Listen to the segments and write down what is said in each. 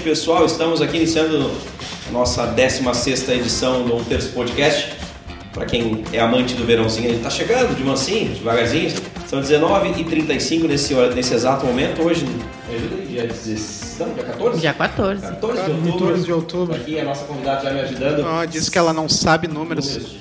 Noite, pessoal. Estamos aqui iniciando nossa 16 edição do Terço Podcast. Para quem é amante do verãozinho, ele está chegando de mansinho, devagarzinho. São 19h35 nesse, nesse exato momento. Hoje dia 16 estamos? Dia 14? Dia 14. 14 de outubro. 14 de outubro. Aqui a nossa convidada já me ajudando. Oh, disse que ela não sabe números.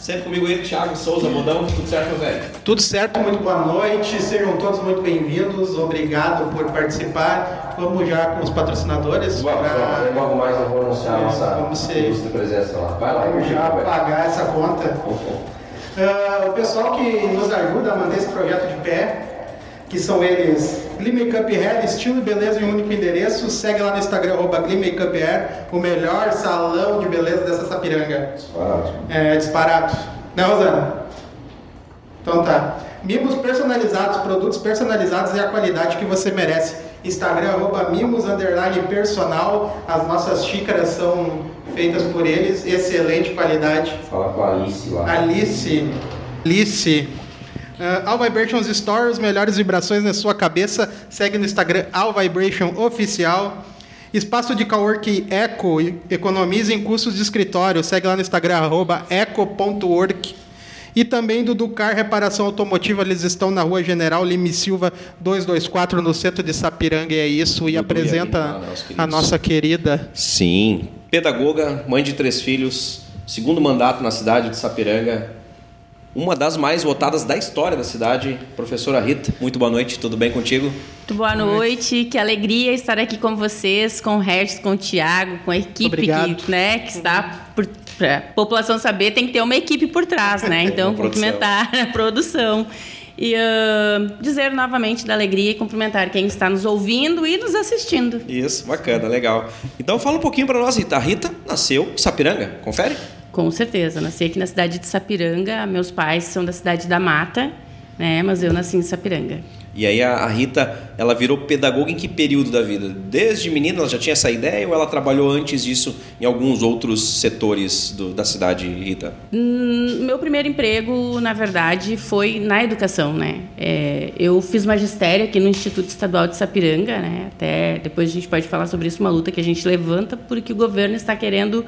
Sempre comigo ele, Thiago Souza, Modão, tudo certo, meu velho? Tudo certo, muito boa noite, sejam todos muito bem-vindos, obrigado por participar. Vamos já com os patrocinadores. Vamos, pra... logo mais eu vou anunciar a nossa Vamos ser... presença lá. Vai lá, Vamos já pagar essa conta. Uh, o pessoal que nos ajuda a manter esse projeto de pé que são eles Glee Hair, estilo e beleza em um único endereço. Segue lá no Instagram, arroba Hair, o melhor salão de beleza dessa Sapiranga. Disparado. É, disparado. Né, Rosana? Então tá. Mimos personalizados, produtos personalizados e a qualidade que você merece. Instagram, arroba mimos, personal. As nossas xícaras são feitas por eles, excelente qualidade. Fala com a Alice lá. Alice. Alice. Uh, All Vibrations Store, as melhores vibrações na sua cabeça. Segue no Instagram All Vibration Oficial. Espaço de cowork Eco, economize em custos de escritório. Segue lá no Instagram, eco.work. E também do Ducar Reparação Automotiva, eles estão na rua General Lime Silva 224, no centro de Sapiranga, e é isso. E apresenta a nossa querida. Sim, pedagoga, mãe de três filhos, segundo mandato na cidade de Sapiranga, uma das mais votadas da história da cidade, professora Rita. Muito boa noite, tudo bem contigo? Muito boa noite, que alegria estar aqui com vocês, com o Regis, com o Tiago, com a equipe que, né, que está por a população saber, tem que ter uma equipe por trás, né? Então, cumprimentar a produção. E uh, dizer novamente da alegria e cumprimentar quem está nos ouvindo e nos assistindo. Isso, bacana, legal. Então fala um pouquinho para nós, Rita. A Rita nasceu em Sapiranga, confere? Com certeza. Nasci aqui na cidade de Sapiranga. Meus pais são da cidade da Mata, né? Mas eu nasci em Sapiranga. E aí a, Rita, ela virou pedagoga em que período da vida? Desde menina ela já tinha essa ideia ou ela trabalhou antes disso em alguns outros setores do, da cidade, Rita? Hum, meu primeiro emprego, na verdade, foi na educação, né? É, eu fiz magistério aqui no Instituto Estadual de Sapiranga, né? Até depois a gente pode falar sobre isso, uma luta que a gente levanta porque o governo está querendo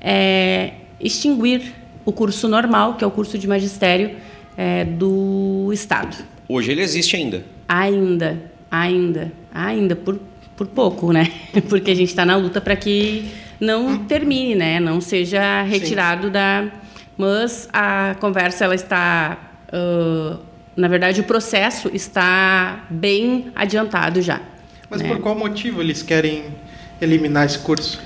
é, extinguir o curso normal, que é o curso de magistério é, do Estado. Hoje ele existe ainda? Ainda, ainda, ainda, por, por pouco, né? Porque a gente está na luta para que não termine, né? Não seja retirado Sim. da... Mas a conversa, ela está... Uh, na verdade, o processo está bem adiantado já. Mas né? por qual motivo eles querem eliminar esse curso?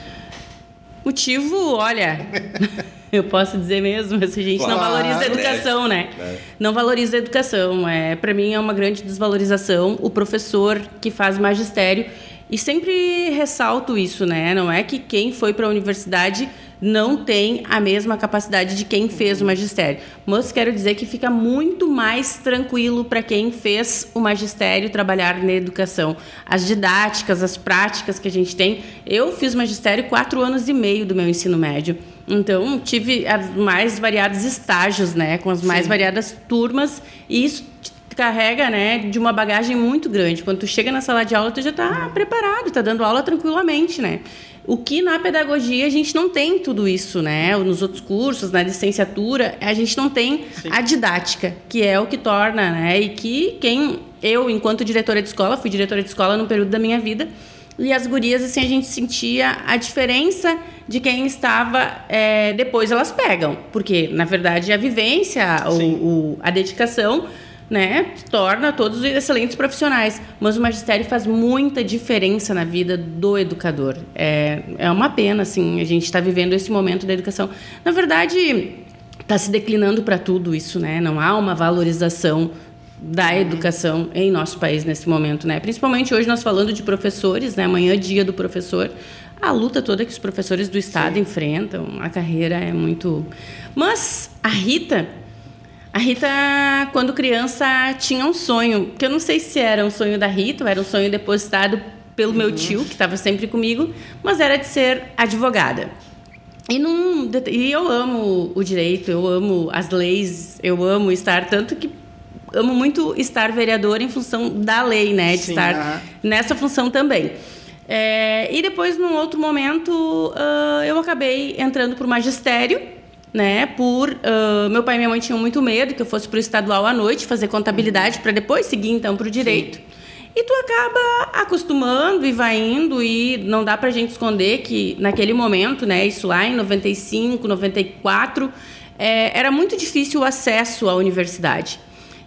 Motivo, olha, eu posso dizer mesmo, a gente claro, não valoriza a educação, é. né? É. Não valoriza a educação. É, para mim é uma grande desvalorização o professor que faz magistério e sempre ressalto isso, né? Não é que quem foi para a universidade não tem a mesma capacidade de quem fez o magistério. Mas quero dizer que fica muito mais tranquilo para quem fez o magistério trabalhar na educação. As didáticas, as práticas que a gente tem. Eu fiz magistério quatro anos e meio do meu ensino médio. Então, tive os mais variados estágios, né? Com as mais Sim. variadas turmas. E isso carrega, né, de uma bagagem muito grande. Quando tu chega na sala de aula, tu já está preparado, está dando aula tranquilamente, né? O que na pedagogia a gente não tem tudo isso, né? Nos outros cursos, na licenciatura, a gente não tem Sim. a didática, que é o que torna, né? E que quem eu, enquanto diretora de escola, fui diretora de escola no período da minha vida, e as gurias, assim, a gente sentia a diferença de quem estava. É, depois elas pegam, porque, na verdade, a vivência, o, o, a dedicação né, torna todos excelentes profissionais. Mas o magistério faz muita diferença na vida do educador. É, é uma pena, assim, a gente está vivendo esse momento da educação. Na verdade, está se declinando para tudo isso, né? Não há uma valorização da uhum. educação em nosso país nesse momento, né? Principalmente hoje nós falando de professores, né? Amanhã é dia do professor. A luta toda que os professores do estado Sim. enfrentam, a carreira é muito. Mas a Rita a Rita, quando criança, tinha um sonho, que eu não sei se era um sonho da Rita, ou era um sonho depositado pelo uhum. meu tio, que estava sempre comigo, mas era de ser advogada. E, num, e eu amo o direito, eu amo as leis, eu amo estar, tanto que amo muito estar vereador em função da lei, né? De Sim, estar aham. nessa função também. É, e depois, num outro momento, ah, eu acabei entrando para o magistério, né? Por ah, meu pai e minha mãe tinham muito medo que eu fosse para o estadual à noite fazer contabilidade para depois seguir então para o direito. E tu acaba acostumando e vai indo e não dá pra gente esconder que naquele momento, né, isso lá em 95, 94, é, era muito difícil o acesso à universidade.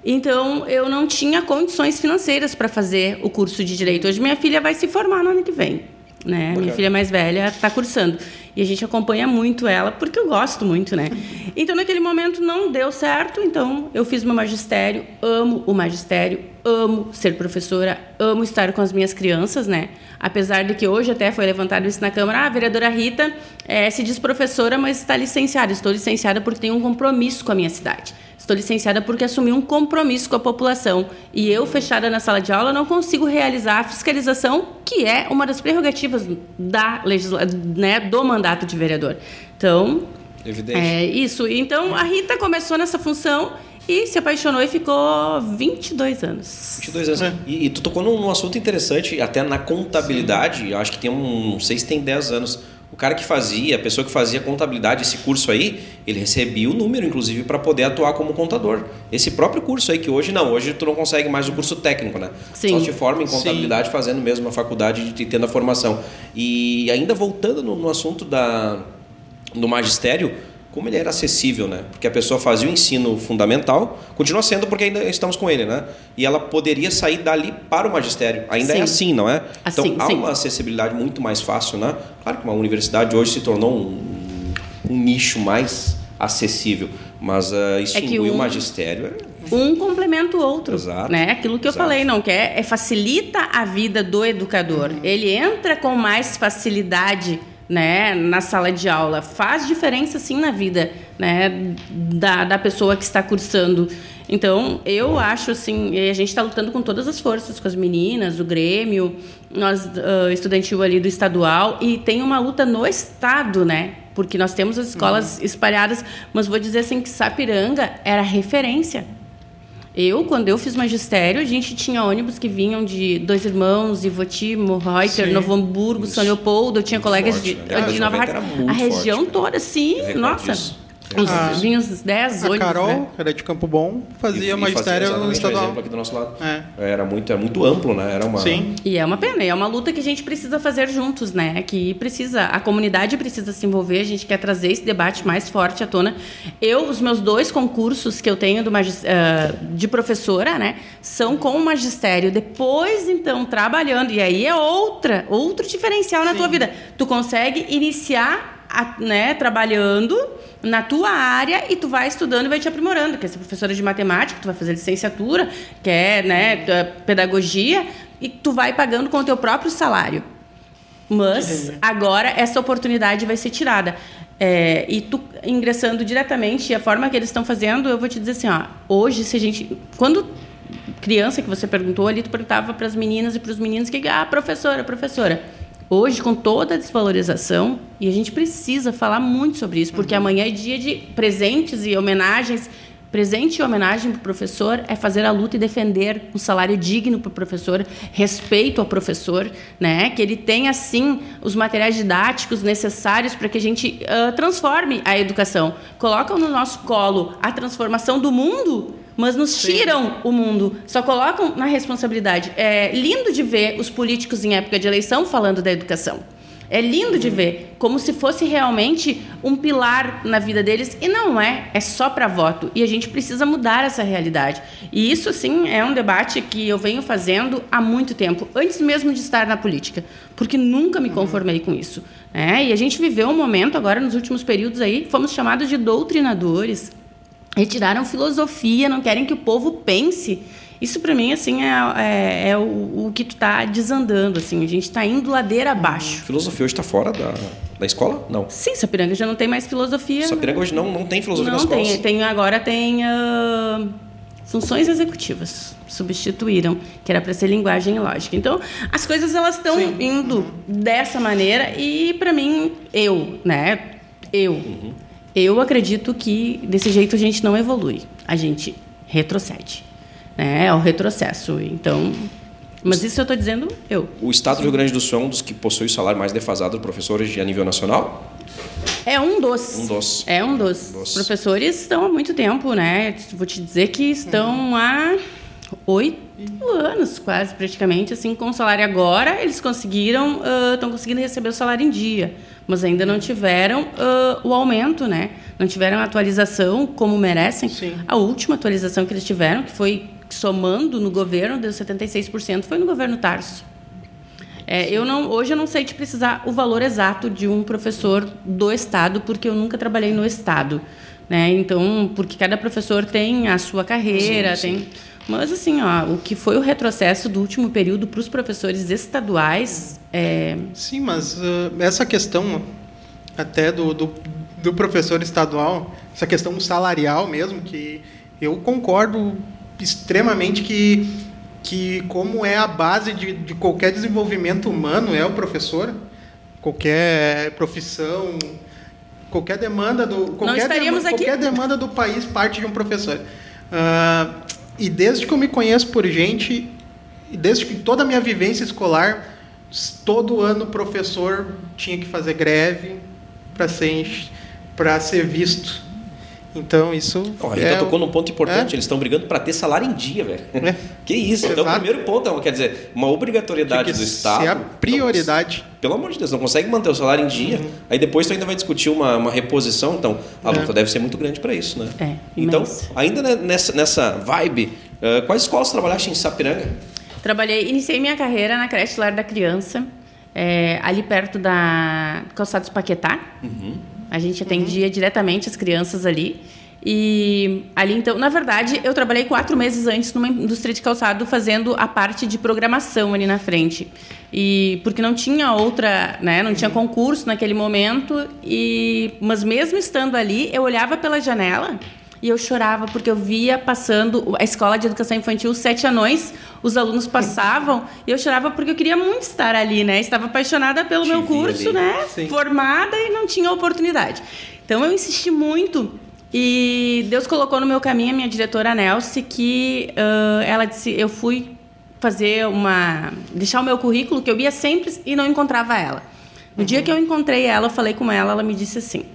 Então, eu não tinha condições financeiras para fazer o curso de direito. Hoje minha filha vai se formar no ano que vem, né? Minha filha mais velha está cursando e a gente acompanha muito ela porque eu gosto muito, né? Então, naquele momento não deu certo. Então, eu fiz meu magistério. Amo o magistério. Amo ser professora. Amo estar com as minhas crianças, né? Apesar de que hoje até foi levantado isso na Câmara, ah, a vereadora Rita eh, se diz professora, mas está licenciada. Estou licenciada porque tenho um compromisso com a minha cidade. Estou licenciada porque assumi um compromisso com a população. E eu, fechada na sala de aula, não consigo realizar a fiscalização, que é uma das prerrogativas da legisla né, do mandato de vereador. Então, Evidente. é isso. Então, a Rita começou nessa função e se apaixonou e ficou 22 anos. 22 anos. E, e tu tocou num, num assunto interessante, até na contabilidade, eu acho que tem um, não sei se tem 10 anos. O cara que fazia, a pessoa que fazia contabilidade, esse curso aí, ele recebia o número, inclusive, para poder atuar como contador. Esse próprio curso aí, que hoje não, hoje tu não consegue mais o curso técnico, né? Sim. Só te forma em contabilidade fazendo mesmo a faculdade e tendo a formação. E ainda voltando no, no assunto da, do magistério, como ele era acessível, né? Porque a pessoa fazia o ensino fundamental, continua sendo porque ainda estamos com ele, né? E ela poderia sair dali para o magistério. Ainda Sim. é assim, não é? Assim, então há sim. uma acessibilidade muito mais fácil, né? Claro que uma universidade hoje se tornou um, um nicho mais acessível, mas uh, extinguir um- o magistério é um complementa o outro, Exato. né? Aquilo que eu Exato. falei, não quer é facilita a vida do educador. Ele entra com mais facilidade, né, na sala de aula, faz diferença sim na vida, né, da, da pessoa que está cursando. Então, eu acho assim, a gente está lutando com todas as forças, com as meninas, o Grêmio, nós ah, estudantil ali do estadual e tem uma luta no estado, né? Porque nós temos as escolas espalhadas, mas vou dizer assim que Sapiranga era referência. Eu, quando eu fiz magistério, a gente tinha ônibus que vinham de Dois Irmãos, Ivoti, Reuter. Novo Hamburgo, São Leopoldo. Eu tinha colegas forte, de, né? De Nova 90 Hartz. A região forte, toda, sim. Nossa. disso. Uns, Ah. Vinham uns 10 A ônibus, Carol, né? era de Campo Bom, fazia e- magistério no exatamente o estadual. exemplo aqui do nosso lado. É. Era muito, era muito amplo, né? Era uma Sim. E é uma pena, e é uma luta que a gente precisa fazer juntos, né? Que precisa, a comunidade precisa se envolver, a gente quer trazer esse debate mais forte à tona. Eu, os meus dois concursos que eu tenho do magis- ah, de professora, né, são com o magistério. Depois, então, trabalhando, e aí é outra, outro diferencial na tua vida. Tu consegue iniciar, a- né, trabalhando na tua área e tu vai estudando e vai te aprimorando. Quer ser professora de matemática, tu vai fazer licenciatura, quer, né, tua pedagogia, e tu vai pagando com o teu próprio salário. Mas agora essa oportunidade vai ser tirada. É, e tu ingressando diretamente, a forma que eles estão fazendo, eu vou te dizer assim, ó, hoje se a gente, quando criança que você perguntou ali, tu perguntava para as meninas e para os meninos que ah, professora, professora. Hoje, com toda a desvalorização, e a gente precisa falar muito sobre isso, porque amanhã é dia de presentes e homenagens. Presente e homenagem para o professor é fazer a luta e defender um salário digno para o professor, respeito ao professor, né? que ele tenha, sim, os materiais didáticos necessários para que a gente ah, transforme a educação. Colocam no nosso colo a transformação do mundo, mas nos tiram o mundo, só colocam na responsabilidade. É lindo de ver os políticos em época de eleição falando da educação. É lindo de ver, como se fosse realmente um pilar na vida deles e não é, é só para voto. E a gente precisa mudar essa realidade. E isso sim é um debate que eu venho fazendo há muito tempo, antes mesmo de estar na política, porque nunca me conformei com isso. né? E a gente viveu um momento agora nos últimos períodos aí, fomos chamados de doutrinadores, retiraram filosofia, não querem que o povo pense. Isso para mim assim é, é, é o, o que tu tá desandando assim. A gente está indo ladeira abaixo. Filosofia hoje está fora da, da escola? Não. Sim, Sapiranga já não tem mais filosofia. Sapiranga hoje não, não tem filosofia não nas escolas. tem, tem agora tem ah, funções executivas substituíram, que era para ser linguagem e lógica. Então, as coisas elas estão indo dessa maneira e para mim eu, né? Eu Uhum. Eu acredito que desse jeito a gente não evolui, a gente retrocede. Né? É o retrocesso. Então, mas isso eu estou dizendo eu. O Estado do Rio Grande do Sul é um dos que possui o salário mais defasado de professores a nível nacional? É um dos. Um dos. É um dos. dos. Os professores estão há muito tempo, né? Vou te dizer que estão há oito anos, quase, praticamente, assim, com o salário agora, eles conseguiram, estão uh, conseguindo receber o salário em dia, mas ainda não tiveram uh, o aumento, né? Não tiveram a atualização como merecem. Sim. A última atualização que eles tiveram, que foi somando no governo, deu 76%, foi no governo Tarso. É, eu não, hoje eu não sei te precisar o valor exato de um professor do estado, porque eu nunca trabalhei no estado, né? Então, porque cada professor tem a sua carreira, Sim, sim. tem. Mas assim, ó, o que foi o retrocesso do último período para os professores estaduais é, Sim, mas uh, essa questão até do, do, do professor estadual, essa questão salarial mesmo, que eu concordo extremamente que, que como é a base de, de qualquer desenvolvimento humano é o professor, qualquer profissão, qualquer demanda do qualquer, estaríamos dema- aqui. qualquer demanda do país parte de um professor. Ah, e desde que eu me conheço por gente, desde que toda a minha vivência escolar, todo ano o professor tinha que fazer greve para ser para ser visto. Então isso Rita é tocou num ponto importante, é. eles estão brigando para ter salário em dia, velho. É. Que isso? Então, o Exato. primeiro ponto, é, quer dizer, uma obrigatoriedade do Estado. ser a prioridade. Não, pelo amor de Deus, não consegue manter o salário em dia. Aí depois tu ainda vai discutir uma, uma reposição, então a luta É. deve ser muito grande para isso, né? É, Então, imensa. ainda ne- nessa, nessa vibe, ah, quais escolas trabalhaste em Sapiranga? Trabalhei, iniciei minha carreira na creche Lar da Criança, é, ali perto da Calçados Paquetá. A gente atendia diretamente as crianças ali. E ali, então, na verdade, eu trabalhei quatro meses antes numa indústria de calçado fazendo a parte de programação ali na frente. E porque não tinha outra, né, não tinha concurso naquele momento. E mas mesmo estando ali, eu olhava pela janela e eu chorava porque eu via passando a escola de educação infantil Sete Anões, os alunos passavam e eu chorava porque eu queria muito estar ali, né? Estava apaixonada pelo Te meu curso, ali. né? Sim. Formada e não tinha oportunidade. Então eu insisti muito e Deus colocou no meu caminho a minha diretora Nelce que ah, ela disse, eu fui fazer uma deixar o meu currículo que eu ia sempre e não encontrava ela. No dia que eu encontrei ela, eu falei com ela, ela me disse assim: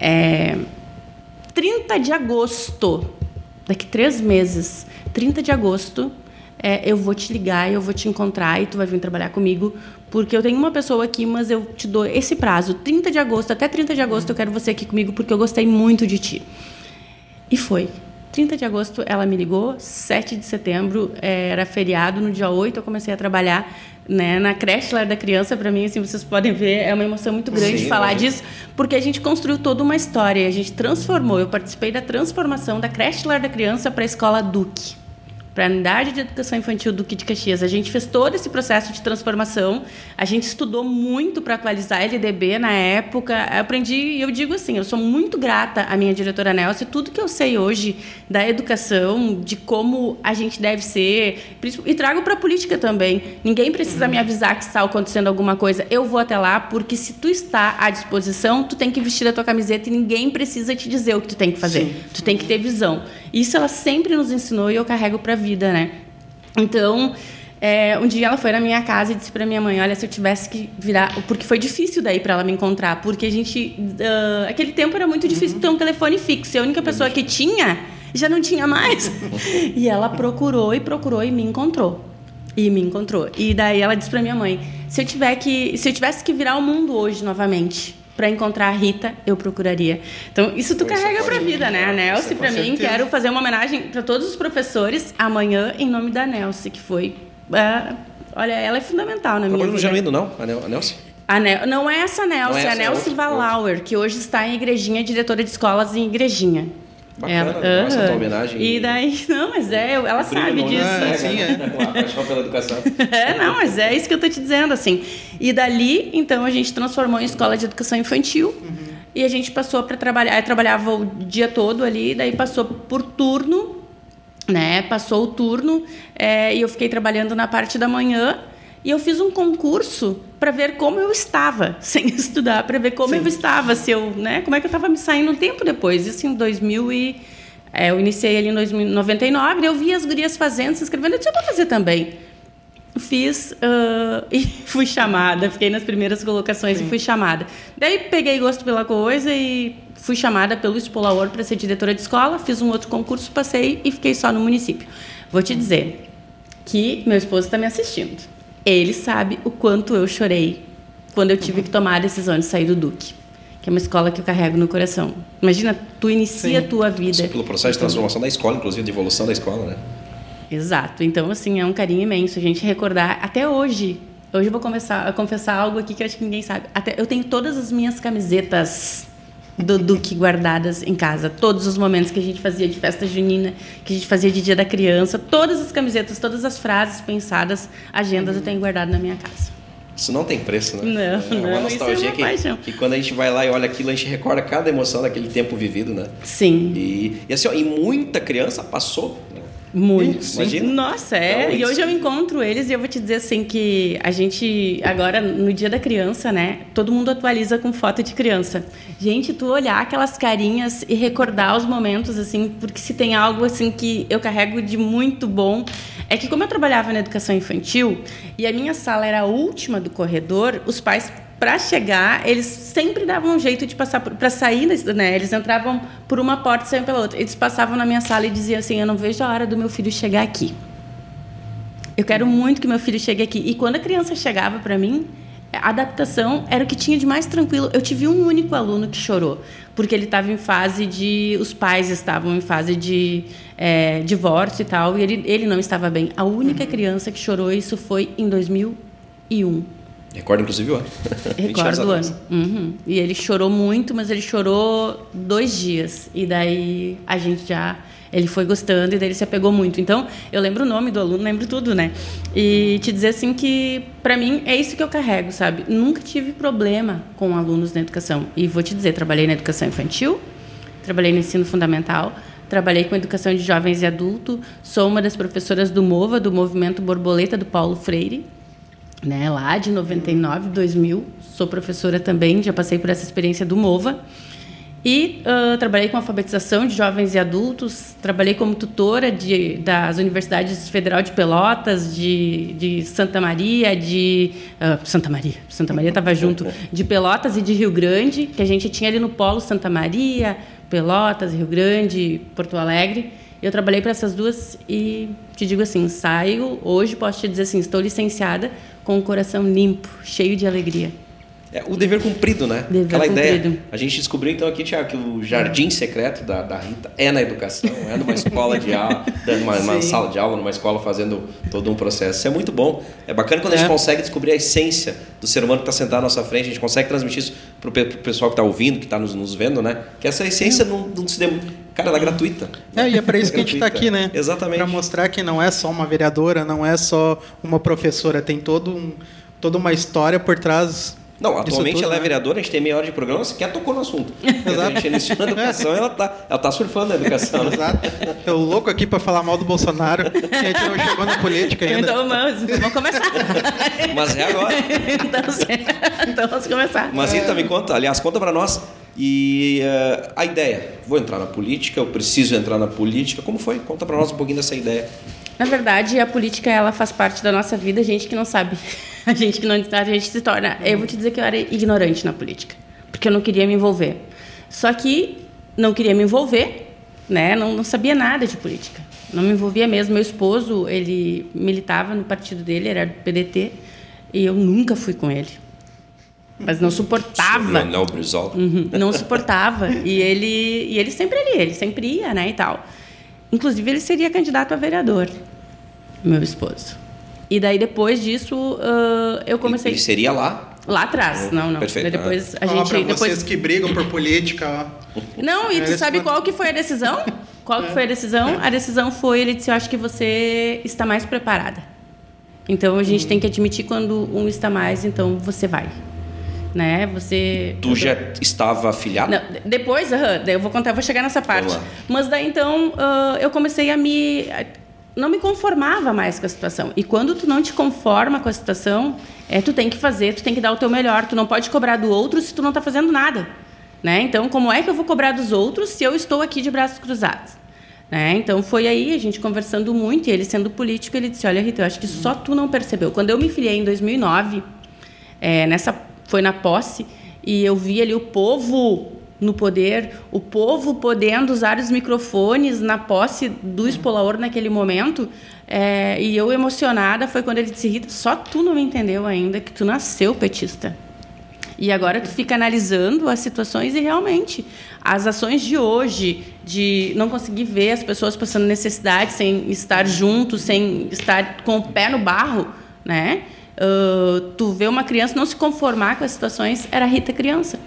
é, 30 de agosto, daqui três meses, 30 de agosto, é, eu vou te ligar, eu vou te encontrar e tu vai vir trabalhar comigo, porque eu tenho uma pessoa aqui, mas eu te dou esse prazo, 30 de agosto, até 30 de agosto eu quero você aqui comigo, porque eu gostei muito de ti. E foi. 30 de agosto ela me ligou, 7 de setembro eh, era feriado, no dia 8 eu comecei a trabalhar né, na creche Lar da Criança, para mim, assim, vocês podem ver, é uma emoção muito grande Sim, falar imagino. disso, porque a gente construiu toda uma história, a gente transformou, eu participei da transformação da creche Lar da Criança para a escola Duque para a unidade de educação infantil Duque de Caxias. A gente fez todo esse processo de transformação. A gente estudou muito para atualizar a LDB na época. Eu aprendi, e eu digo assim, eu sou muito grata à minha diretora Nelson, tudo que eu sei hoje da educação, de como a gente deve ser, e trago para a política também. Ninguém precisa me avisar que está acontecendo alguma coisa. Eu vou até lá, porque se tu está à disposição, tu tem que vestir a tua camiseta e ninguém precisa te dizer o que tu tem que fazer. Sim. Tu tem que ter visão. Isso ela sempre nos ensinou e eu carrego para a vida, né? Então, é, um dia ela foi na minha casa e disse para minha mãe, olha, se eu tivesse que virar, porque foi difícil daí para ela me encontrar, porque a gente, ah, aquele tempo era muito difícil ter um telefone fixo. E a única pessoa que tinha já não tinha mais. e ela procurou e procurou e me encontrou. E me encontrou. E daí ela disse para minha mãe, se eu tiver que, se eu tivesse que virar o mundo hoje novamente, para encontrar a Rita, eu procuraria. Então, isso tu isso carrega para vida, né? A Nelce, com para mim, certeza. quero fazer uma homenagem para todos os professores amanhã em nome da Nelce, que foi. ah, olha, ela é fundamental na minha Trabalhou no vida. Genuíno, não? A Nel- a Nel- não é essa Nelce, é é a essa, é Nelce outra, Valauer, que hoje está em Igrejinha, diretora de escolas em Igrejinha. Bacana, essa aham. tua homenagem. E daí, não, mas é, ela sabe Brilho, disso. né? É, sim, é. Com a paixão pela educação. É, não, mas é isso que eu tô te dizendo, assim. E dali, então, a gente transformou em escola de educação infantil. E a gente passou para trabalhar. Eu trabalhava o dia todo ali, daí passou por turno, né? Passou o turno é, e eu fiquei trabalhando na parte da manhã. E eu fiz um concurso para ver como eu estava, sem estudar, para ver como eu estava, se eu, né? Como é que eu estava me saindo um tempo depois, isso em 2000 e É, eu iniciei ali em 99, eu vi as gurias fazendo, se inscrevendo, eu disse, eu vou fazer também. Fiz uh, e fui chamada, fiquei nas primeiras colocações Sim. e fui chamada. Daí peguei gosto pela coisa e fui chamada pelo Expolaor para ser diretora de escola, fiz um outro concurso, passei e fiquei só no município. Vou te dizer que meu esposo está me assistindo. Ele sabe o quanto eu chorei quando eu tive que tomar a decisão de sair do Duque que é uma escola que eu carrego no coração. Imagina, tu inicia Sim. a tua vida. Sim, pelo processo de transformação da escola, inclusive, de evolução da escola, né? Exato. Então, assim, é um carinho imenso a gente recordar até hoje. Hoje eu vou começar a confessar algo aqui que eu acho que ninguém sabe. Até eu tenho todas as minhas camisetas do Duque guardadas em casa. Todos os momentos que a gente fazia de festa junina, que a gente fazia de dia da criança, todas as camisetas, todas as frases pensadas, agendas eu tenho guardado na minha casa. Isso não tem preço, né? Não, é uma não, nostalgia é uma que, que quando a gente vai lá e olha aquilo, a gente recorda cada emoção daquele tempo vivido, né? Sim. E, e assim, ó, e muita criança passou, Muito. Imagina. Nossa, é. Então, e hoje eu encontro eles e eu vou te dizer assim que a gente, agora, no dia da criança, né? Todo mundo atualiza com foto de criança. Gente, tu olhar aquelas carinhas e recordar os momentos, assim, porque se tem algo, assim, que eu carrego de muito bom, é que como eu trabalhava na educação infantil e a minha sala era a última do corredor, os pais para chegar, eles sempre davam um jeito de passar para sair, né? Eles entravam por uma porta e saíam pela outra. Eles passavam na minha sala e diziam assim: "Eu não vejo a hora do meu filho chegar aqui. Eu quero muito que meu filho chegue aqui". E quando a criança chegava para mim, a adaptação era o que tinha de mais tranquilo. Eu tive um único aluno que chorou, porque ele estava em fase de. Os pais estavam em fase de é, divórcio e tal, e ele, ele não estava bem. A única uhum. criança que chorou, isso foi em 2001. Recordo, inclusive, o ano. Recordo o ano. Uhum. E ele chorou muito, mas ele chorou dois dias. E daí a gente já. Ele foi gostando e daí ele se apegou muito. Então, eu lembro o nome do aluno, lembro tudo, né? E te dizer assim que, para mim, é isso que eu carrego, sabe? Nunca tive problema com alunos na educação. E vou te dizer, trabalhei na educação infantil, trabalhei no ensino fundamental, trabalhei com educação de jovens e adultos, sou uma das professoras do MOVA, do Movimento Borboleta do Paulo Freire né, lá de 99, 2000. Sou professora também, já passei por essa experiência do MOVA. E uh, trabalhei com alfabetização de jovens e adultos, trabalhei como tutora de, das Universidades Federal de Pelotas, de, de Santa Maria, de. Uh, Santa Maria, Santa Maria estava junto, de Pelotas e de Rio Grande, que a gente tinha ali no Polo Santa Maria, Pelotas, Rio Grande, Porto Alegre. Eu trabalhei para essas duas e te digo assim: saio, hoje posso te dizer assim, estou licenciada com o coração limpo, cheio de alegria. É, o dever cumprido, né? Dever Aquela cumprido. ideia. A gente descobriu então aqui, Tiago, que o jardim secreto da, da Rita é na educação, é numa escola de aula, numa, numa sala de aula, numa escola fazendo todo um processo. Isso é muito bom. É bacana quando é. a gente é. consegue descobrir a essência do ser humano que está sentado à nossa frente, a gente consegue transmitir isso para o pessoal que está ouvindo, que está nos, nos, vendo, né? Que essa essência não, não se dem... Cara, ela é gratuita. É, e é para isso é que a gente está aqui, né? Exatamente. Para mostrar que não é só uma vereadora, não é só uma professora, tem todo um, toda uma história por trás não, atualmente tudo, ela é né? vereadora, a gente tem meia hora de programa, sequer tocou no assunto. Exato. A gente iniciou na educação, ela tá, ela tá surfando na educação. Né? Exato. Eu louco aqui para falar mal do Bolsonaro, e a gente não chegou na política ainda. Então vamos, vamos começar. Mas é agora. então, então vamos começar. Mas Rita, me conta, aliás, conta para nós. E uh, a ideia, vou entrar na política, eu preciso entrar na política. Como foi? Conta para nós um pouquinho dessa ideia. Na verdade, a política ela faz parte da nossa vida, a gente que não sabe. A gente que não a gente se torna. Eu vou te dizer que eu era ignorante na política, porque eu não queria me envolver. Só que não queria me envolver, né? Não, não sabia nada de política. Não me envolvia mesmo. Meu esposo, ele militava no partido dele, era do PDT, e eu nunca fui com ele. Mas não suportava. Não, Brizola. Uhum, não suportava. e ele, e ele sempre ali, ele sempre ia, né, e tal. Inclusive, ele seria candidato a vereador, meu esposo. E daí, depois disso, uh, eu comecei... E, seria lá? Lá atrás, não, não. Perfeito. depois a gente... Pra depois... vocês que brigam por política. Não, e tu sabe qual que foi a decisão? Qual que é. foi a decisão? A decisão foi, ele disse, eu acho que você está mais preparada. Então, a gente hum. tem que admitir quando um está mais, então você vai né? Você. Tu já estava afiliado? Depois, uh, eu vou contar, vou chegar nessa parte. Mas daí então uh, eu comecei a me não me conformava mais com a situação. E quando tu não te conforma com a situação, é tu tem que fazer, tu tem que dar o teu melhor. Tu não pode cobrar do outro se tu não está fazendo nada, né? Então, como é que eu vou cobrar dos outros se eu estou aqui de braços cruzados? Né? Então foi aí a gente conversando muito e ele sendo político ele disse olha Rita eu acho que só tu não percebeu quando eu me filiei em 2009 é, nessa foi na posse e eu vi ali o povo no poder, o povo podendo usar os microfones na posse do Espolaor naquele momento. É, e eu emocionada foi quando ele disse: Rita, só tu não me entendeu ainda que tu nasceu petista. E agora tu fica analisando as situações e realmente as ações de hoje, de não conseguir ver as pessoas passando necessidade sem estar juntos, sem estar com o pé no barro, né? Uh, tu vê uma criança não se conformar com as situações, era a Rita criança.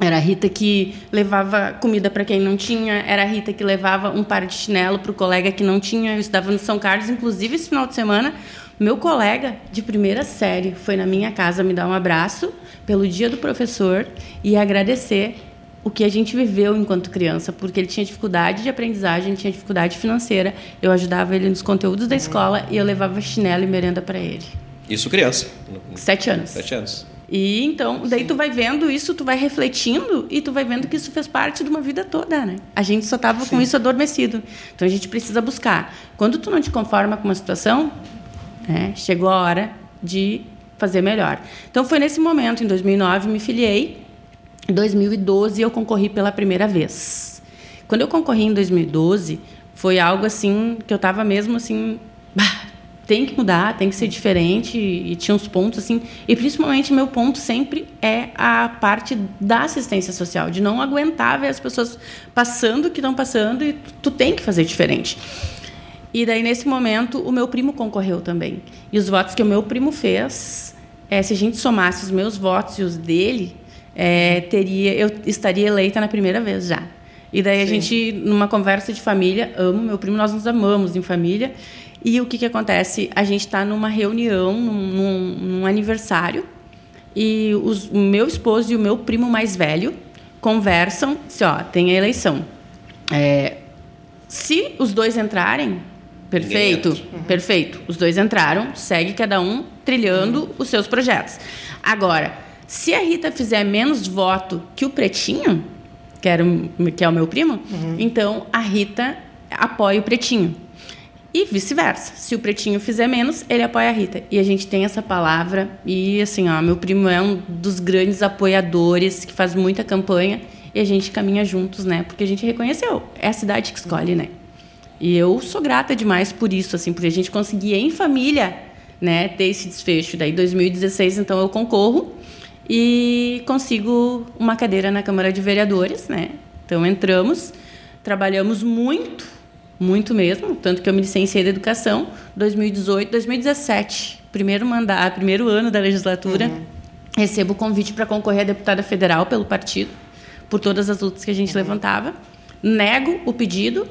Era a Rita que levava comida para quem não tinha, era a Rita que levava um par de chinelo para o colega que não tinha. Eu estava no São Carlos, inclusive esse final de semana, meu colega de primeira série foi na minha casa me dar um abraço pelo dia do professor e agradecer o que a gente viveu enquanto criança, porque ele tinha dificuldade de aprendizagem, tinha dificuldade financeira. Eu ajudava ele nos conteúdos da escola e eu levava chinelo e merenda para ele. Isso criança. Sete anos. Sete anos. E então, daí tu vai vendo isso, tu vai refletindo e tu vai vendo que isso fez parte de uma vida toda, né? A gente só estava com isso adormecido. Então a gente precisa buscar. Quando tu não te conforma com uma situação, né, chegou a hora de fazer melhor. Então foi nesse momento, em 2009, me filiei. Em 2012 eu concorri pela primeira vez. Quando eu concorri em 2012, foi algo assim que eu estava mesmo assim, bah, tem que mudar, tem que ser diferente e tinha uns pontos assim, e principalmente meu ponto sempre é a parte da assistência social, de não aguentar ver as pessoas passando o que estão passando e tu tem que fazer diferente. E daí nesse momento o meu primo concorreu também. E os votos que o meu primo fez, é, se a gente somasse os meus votos e os dele, é, teria eu estaria eleita na primeira vez já. E daí a Sim. gente numa conversa de família, amo meu primo, nós nos amamos em família. E o que, que acontece? A gente está numa reunião, num, num, aniversário, e os, o meu esposo e o meu primo mais velho conversam, se ó, tem a eleição. É, se os dois entrarem, perfeito, uhum. perfeito. Os dois entraram, segue cada um trilhando uhum. os seus projetos. Agora, se a Rita fizer menos voto que o Pretinho, que, era, que é o meu primo, uhum. então a Rita apoia o Pretinho. E vice-versa. Se o pretinho fizer menos, ele apoia a Rita. E a gente tem essa palavra. E assim, ó, meu primo é um dos grandes apoiadores que faz muita campanha. E a gente caminha juntos, né? Porque a gente reconheceu. É a cidade que escolhe, né? E eu sou grata demais por isso, assim, porque a gente conseguia em família, né, ter esse desfecho. Daí, 2016, então, eu concorro e consigo uma cadeira na Câmara de Vereadores, né? Então, entramos, trabalhamos muito muito mesmo, tanto que eu me licenciei da educação 2018, 2017, primeiro mandato, primeiro ano da legislatura, uhum. recebo o convite para concorrer a deputada federal pelo partido, por todas as lutas que a gente uhum. levantava, nego o pedido.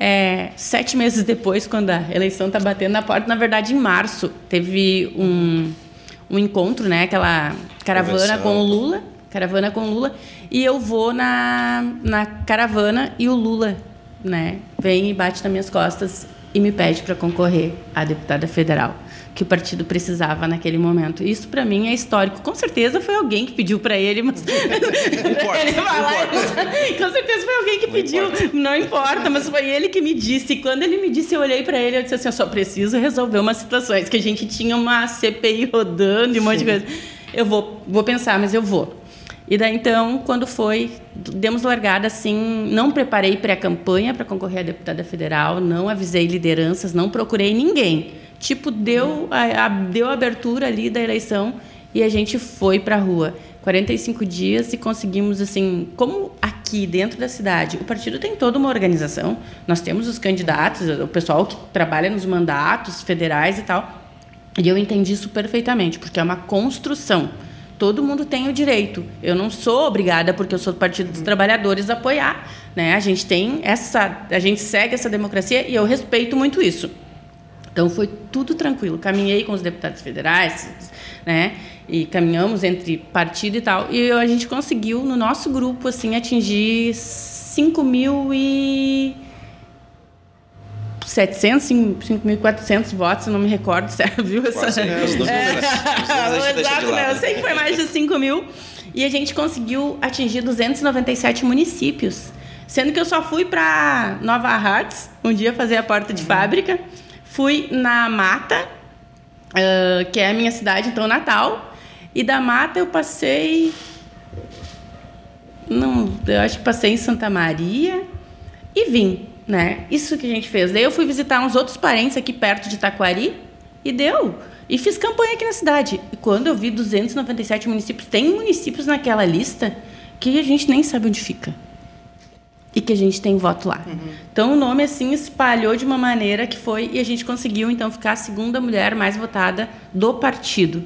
É, sete meses depois, quando a eleição está batendo na porta, na verdade, em março, teve um, um encontro, né? Aquela caravana com o Lula, caravana com o Lula, e eu vou na, na caravana e o Lula né, vem e bate nas minhas costas e me pede para concorrer a deputada federal que o partido precisava naquele momento. Isso para mim é histórico. Com certeza foi alguém que pediu para ele, mas importa, ele com certeza foi alguém que não pediu. Importa. Não importa, mas foi ele que me disse. E quando ele me disse, eu olhei para ele e disse assim: eu só preciso resolver umas situações que a gente tinha uma CPI rodando e um monte de coisa. Eu vou, vou pensar, mas eu vou. E daí então, quando foi, demos largada assim, não preparei pré-campanha para concorrer a deputada federal, não avisei lideranças, não procurei ninguém. Tipo, deu a, a deu a abertura ali da eleição e a gente foi para a rua. 45 dias e conseguimos assim, como aqui dentro da cidade, o partido tem toda uma organização. Nós temos os candidatos, o pessoal que trabalha nos mandatos federais e tal. E eu entendi isso perfeitamente, porque é uma construção todo mundo tem o direito. Eu não sou obrigada, porque eu sou do Partido dos Trabalhadores, a apoiar. Né? A gente tem essa. A gente segue essa democracia e eu respeito muito isso. Então foi tudo tranquilo. Caminhei com os deputados federais, né? E caminhamos entre partido e tal. E a gente conseguiu, no nosso grupo, assim, atingir 5 mil e 700, 5.400 votos, eu não me recordo, certo? Viu? Essa... Quase, né? Os números, é... Exato, né? Eu sei que foi mais de 5 mil. E a gente conseguiu atingir 297 municípios. Sendo que eu só fui para Nova Hartz, um dia fazer a porta de fábrica. Fui na Mata, uh, que é a minha cidade, então, natal. E da Mata eu passei... Não, eu acho que passei em Santa Maria e vim, né? Isso que a gente fez. Daí eu fui visitar uns outros parentes aqui perto de Taquari e deu. E fiz campanha aqui na cidade. E quando eu vi 297 municípios, tem municípios naquela lista que a gente nem sabe onde fica. E que a gente tem voto lá. Uhum. Então o nome assim espalhou de uma maneira que foi e a gente conseguiu então ficar a segunda mulher mais votada do partido.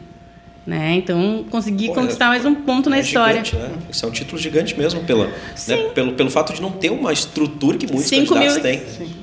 Né? Então, consegui Pô, conquistar é, mais um ponto é na história. Gigante, né? Isso é um título gigante mesmo, pela, né? pelo, pelo fato de não ter uma estrutura que muitos Cinco candidatos mil... têm. Sim.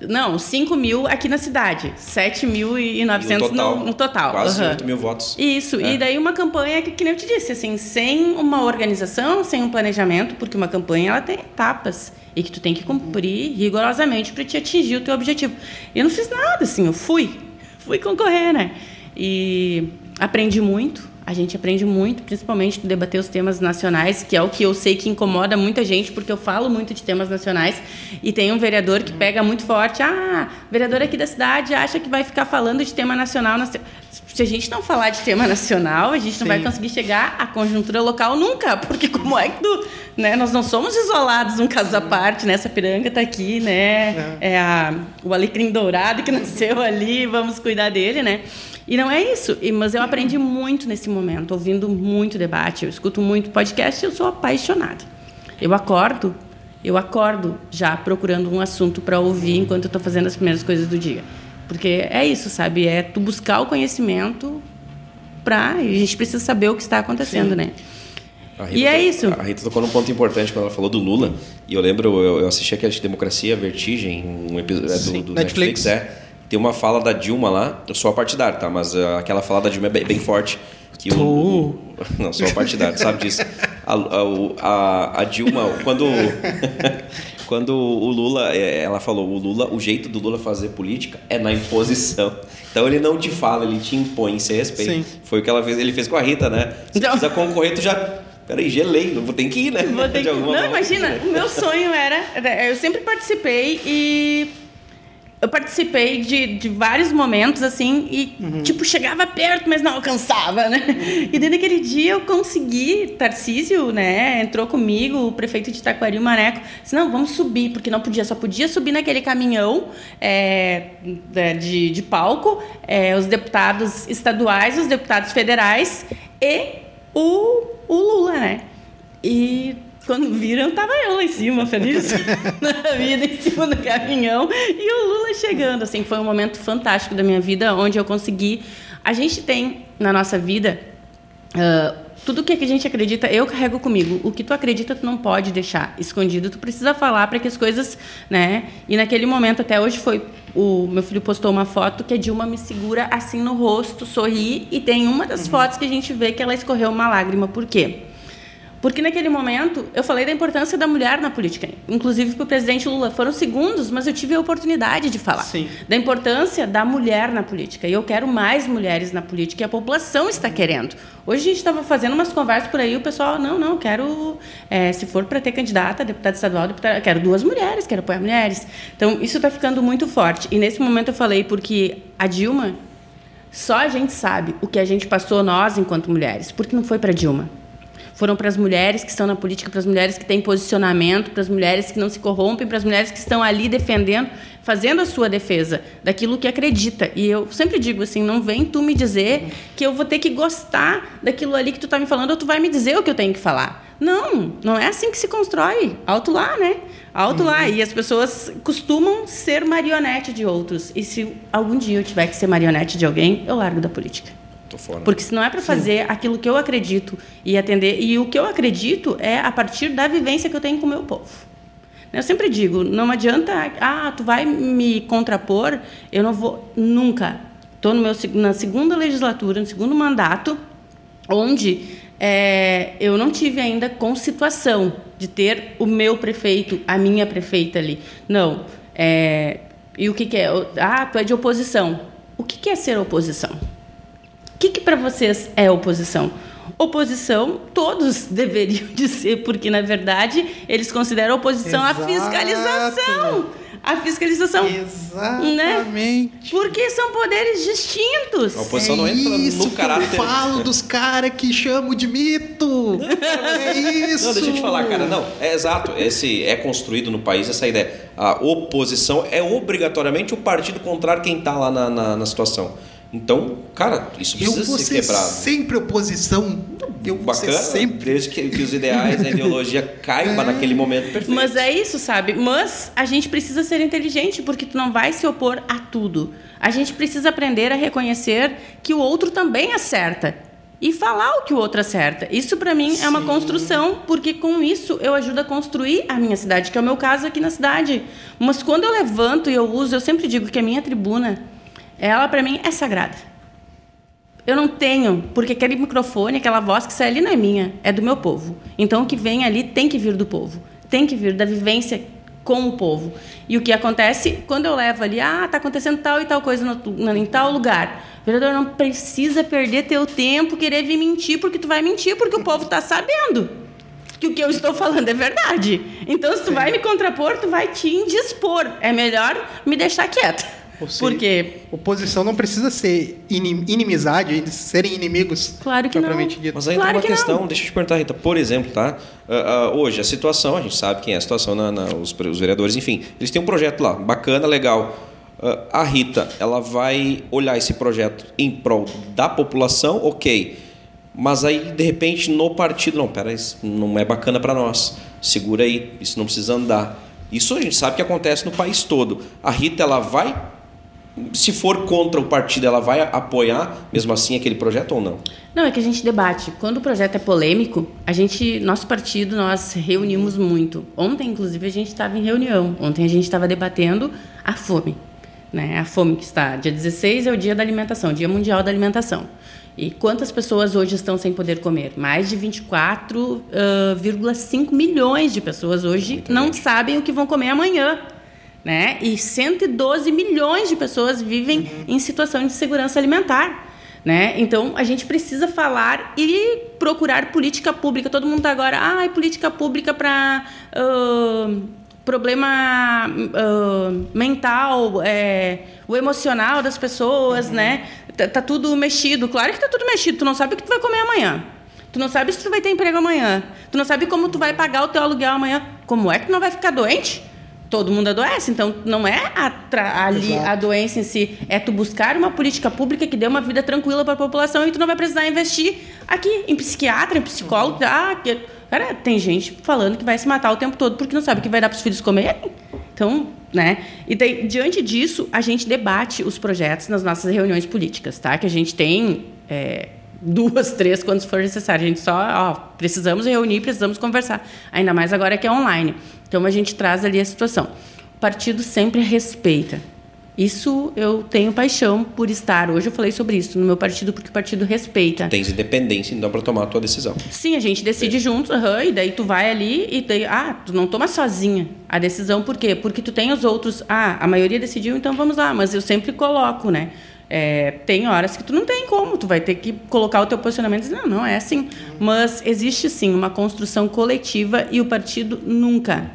Não, 5 mil aqui na cidade. 7.900 no, total, no, no total. Quase uhum. 8 mil votos. Isso. É. E daí uma campanha que, que nem eu te disse, assim, sem uma organização, sem um planejamento, porque uma campanha ela tem etapas e que tu tem que cumprir rigorosamente para te atingir o teu objetivo. Eu não fiz nada, assim, eu fui. Fui concorrer, né? E aprendi muito a gente aprende muito, principalmente debater os temas nacionais, que é o que eu sei que incomoda muita gente, porque eu falo muito de temas nacionais. E tem um vereador que pega muito forte. Ah, vereador aqui da cidade acha que vai ficar falando de tema nacional. Se a gente não falar de tema nacional, a gente não Sim. vai conseguir chegar à conjuntura local nunca, porque como é que tu, né, nós não somos isolados um caso à parte, né? Essa piranga está aqui, né? É, é a, o alecrim dourado que nasceu ali, vamos cuidar dele, né? E não é isso, mas eu aprendi muito nesse momento, ouvindo muito debate, eu escuto muito podcast eu sou apaixonada. Eu acordo, eu acordo já procurando um assunto para ouvir enquanto eu estou fazendo as primeiras coisas do dia. Porque é isso, sabe? É tu buscar o conhecimento para. A gente precisa saber o que está acontecendo, Sim. né? e é isso. A Rita tocou num ponto importante quando ela falou do Lula. E eu lembro, eu, eu assisti aquele de Democracia Vertigem, um episódio é, do, do Netflix. Netflix. é tem uma fala da Dilma lá, eu sou a partidário, tá? Mas uh, aquela fala da Dilma é bem, bem forte. Que o, uh. não, sou a partidário, sabe disso. A, a, a Dilma, quando, quando o Lula, é, ela falou, o Lula, o jeito do Lula fazer política é na imposição. Então ele não te fala, ele te impõe, sem respeito. Sim. Foi o que ela fez, ele fez com a Rita, né? Se então... precisa concorrer, tu já Peraí, gelei, vou ter que ir, né? Vou ter que... Não, imagina, o meu sonho era. Eu sempre participei e eu participei de, de vários momentos, assim, e, uhum. tipo, chegava perto, mas não alcançava, né? Uhum. E desde aquele dia eu consegui, Tarcísio, né, entrou comigo, o prefeito de Taquari, o Maneco, disse, não, vamos subir, porque não podia, só podia subir naquele caminhão é, de, de palco, é, os deputados estaduais, os deputados federais e o, o Lula, né? E quando viram, tava eu lá em cima, feliz na vida, em cima do caminhão, e o Lula chegando. Assim, foi um momento fantástico da minha vida, onde eu consegui. A gente tem na nossa vida. Uh, tudo que a gente acredita, eu carrego comigo. O que tu acredita, tu não pode deixar escondido. Tu precisa falar para que as coisas, né? E naquele momento, até hoje foi o meu filho postou uma foto que a Dilma me segura assim no rosto, sorri e tem uma das uhum. fotos que a gente vê que ela escorreu uma lágrima. Por quê? Porque naquele momento eu falei da importância da mulher na política, inclusive para o presidente Lula. Foram segundos, mas eu tive a oportunidade de falar Sim. da importância da mulher na política. E eu quero mais mulheres na política e a população está querendo. Hoje a gente estava fazendo umas conversas por aí, o pessoal, não, não, quero, é, se for para ter candidata, deputada estadual, deputada, quero duas mulheres, quero apoiar mulheres. Então isso está ficando muito forte. E nesse momento eu falei porque a Dilma, só a gente sabe o que a gente passou nós enquanto mulheres, porque não foi para Dilma foram para as mulheres que estão na política, para as mulheres que têm posicionamento, para as mulheres que não se corrompem, para as mulheres que estão ali defendendo, fazendo a sua defesa daquilo que acredita. E eu sempre digo assim, não vem tu me dizer que eu vou ter que gostar daquilo ali que tu está me falando ou tu vai me dizer o que eu tenho que falar. Não, não é assim que se constrói. Alto lá, né? Alto uhum. lá. E as pessoas costumam ser marionete de outros. E se algum dia eu tiver que ser marionete de alguém, eu largo da política. Tô fora. Porque se não é para fazer aquilo que eu acredito e atender. E o que eu acredito é a partir da vivência que eu tenho com o meu povo. Eu sempre digo, não adianta, ah, tu vai me contrapor, eu não vou nunca. Estou na segunda legislatura, no segundo mandato, onde é, eu não tive ainda com situação de ter o meu prefeito, a minha prefeita ali. Não. É, e o que, que é? Ah, tu é de oposição. O que, que é ser oposição? Que, que para vocês é oposição? Oposição, todos deveriam dizer, porque na verdade eles consideram oposição Exato. a fiscalização. A fiscalização. Exatamente. Né? Porque são poderes distintos. A oposição não entra É isso no que caráter. eu falo dos caras que chamam de mito. é isso. Não, deixa eu te falar, cara. Não, é exato. Esse é construído no país essa ideia. A oposição é obrigatoriamente o partido contrário quem está lá na, na, na situação. Então, cara, isso Eu precisa vou ser ser quebrado. sempre oposição. Eu vou ser Bacana, sempre. desde que, que os ideais, a ideologia caiba naquele momento perfeito. Mas é isso, sabe? Mas a gente precisa ser inteligente, porque tu não vai se opor a tudo. A gente precisa aprender a reconhecer que o outro também acerta. E falar o que o outro acerta. Isso para mim é uma construção, porque com isso eu ajudo a construir a minha cidade, que é o meu caso aqui na cidade. Mas quando eu levanto e eu uso, eu sempre digo que a minha tribuna, ela para mim é sagrada. Eu não tenho, porque aquele microfone, aquela voz que sai ali não é minha, é do meu povo. Então o que vem ali tem que vir do povo, tem que vir da vivência com o povo. E o que acontece quando eu levo ali, ah, tá acontecendo tal e tal coisa no, em tal lugar. Vereador, não precisa perder teu tempo querer vir mentir, porque tu vai mentir, porque o povo tá sabendo que o que eu estou falando é verdade. Então, se tu vai me contrapor, tu vai te indispor. É melhor me deixar quieta. Seja, Porque Oposição não precisa ser inim- inimizade, eles serem inimigos. Claro que não. Mas aí Claro tem uma que não. questão, deixa eu te perguntar, Rita, por exemplo, tá? Ah, ah, hoje, a situação, a gente sabe quem é a situação, na, na- os, os vereadores, enfim, eles têm um projeto lá, bacana, legal. Ah, a Rita, ela vai olhar esse projeto em prol da população, ok. Mas aí, de repente, no partido, não, pera, isso não é bacana para nós. Segura aí, isso não precisa andar. Isso a gente sabe que acontece no país todo. A Rita, ela vai, se for contra o partido, ela vai apoiar, mesmo assim, aquele projeto ou não? Não, é que a gente debate. Quando o projeto é polêmico, a gente, nosso partido, nós reunimos muito. Ontem, inclusive, a gente estava em reunião. Ontem a gente estava debatendo a fome. Né? A fome que está. Dia 16 é o dia da alimentação, Dia Mundial da Alimentação. E quantas pessoas hoje estão sem poder comer? Mais de 24,5 milhões de pessoas hoje não sabem o que vão comer amanhã. Né? E 112 milhões de pessoas vivem em situação de segurança alimentar. Né? Então, a gente precisa falar e procurar política pública. Todo mundo está agora, ah, política pública para problema ah, mental, é, o emocional das pessoas, né? Tá, tá tudo mexido. Claro que tá tudo mexido. Tu não sabe o que tu vai comer amanhã. Tu não sabe se tu vai ter emprego amanhã. Tu não sabe como tu vai pagar o teu aluguel amanhã. Como é que tu não vai ficar doente? Todo mundo adoece, então não é a, ali a doença em si, é tu buscar uma política pública que dê uma vida tranquila para a população e tu não vai precisar investir aqui em psiquiatra, em psicólogo. Ah, que, cara, tem gente falando que vai se matar o tempo todo porque não sabe o que vai dar para os filhos comerem. Então, né? E daí, diante disso, a gente debate os projetos nas nossas reuniões políticas, tá? Que a gente tem é, duas, três, quando for necessário. A gente só, ó, precisamos reunir, precisamos conversar. Ainda mais agora que é online. Então, a gente traz ali a situação. O partido sempre respeita. Isso eu tenho paixão por estar. Hoje eu falei sobre isso no meu partido, porque o partido respeita. Tens independência, então, para tomar a tua decisão. Sim, a gente decide juntos, aham, e daí tu vai ali e daí, ah, tu não toma sozinha a decisão, por quê? Porque tu tem os outros, ah, a maioria decidiu, então vamos lá, mas eu sempre coloco, né? É, tem horas que tu não tem como, tu vai ter que colocar o teu posicionamento e dizer, não, não é assim. Mas existe sim uma construção coletiva e o partido nunca,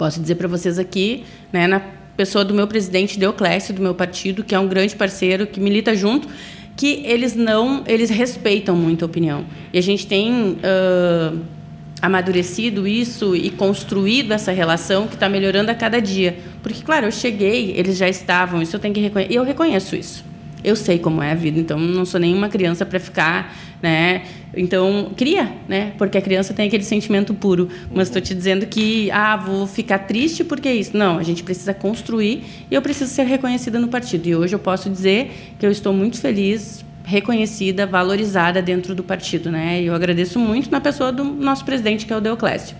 posso dizer para vocês aqui, né, na pessoa do meu presidente Deoclésio, do meu partido, que é um grande parceiro, que milita junto, que eles não, eles respeitam muito a opinião. E a gente tem ah, amadurecido isso e construído essa relação que está melhorando a cada dia. Porque, claro, eu cheguei, eles já estavam, isso eu tenho que reconhecer, e eu reconheço isso. Eu sei como é a vida, então não sou nenhuma criança para ficar, né? Então, cria, né? Porque a criança tem aquele sentimento puro. Mas estou te dizendo que, ah, vou ficar triste porque é isso. Não, a gente precisa construir e eu preciso ser reconhecida no partido. E hoje eu posso dizer que eu estou muito feliz, reconhecida, valorizada dentro do partido, né? E eu agradeço muito na pessoa do nosso presidente, que é o Deoclésio.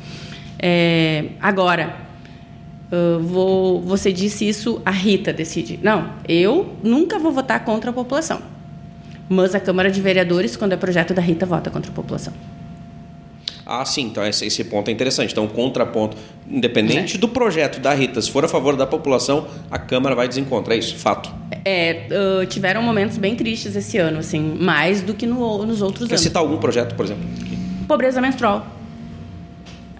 É, agora, Uh, vou, você disse isso, a Rita decide. Não, eu nunca vou votar contra a população. Mas a Câmara de Vereadores, quando é projeto da Rita, vota contra a população. Ah, sim, então esse, esse ponto é interessante. Então, contraponto, independente do projeto da Rita, se for a favor da população, a Câmara vai desencontrar. É isso, fato. É, uh, tiveram momentos bem tristes esse ano, assim, mais do que no, nos outros Quer anos. citar algum projeto, por exemplo? Pobreza menstrual.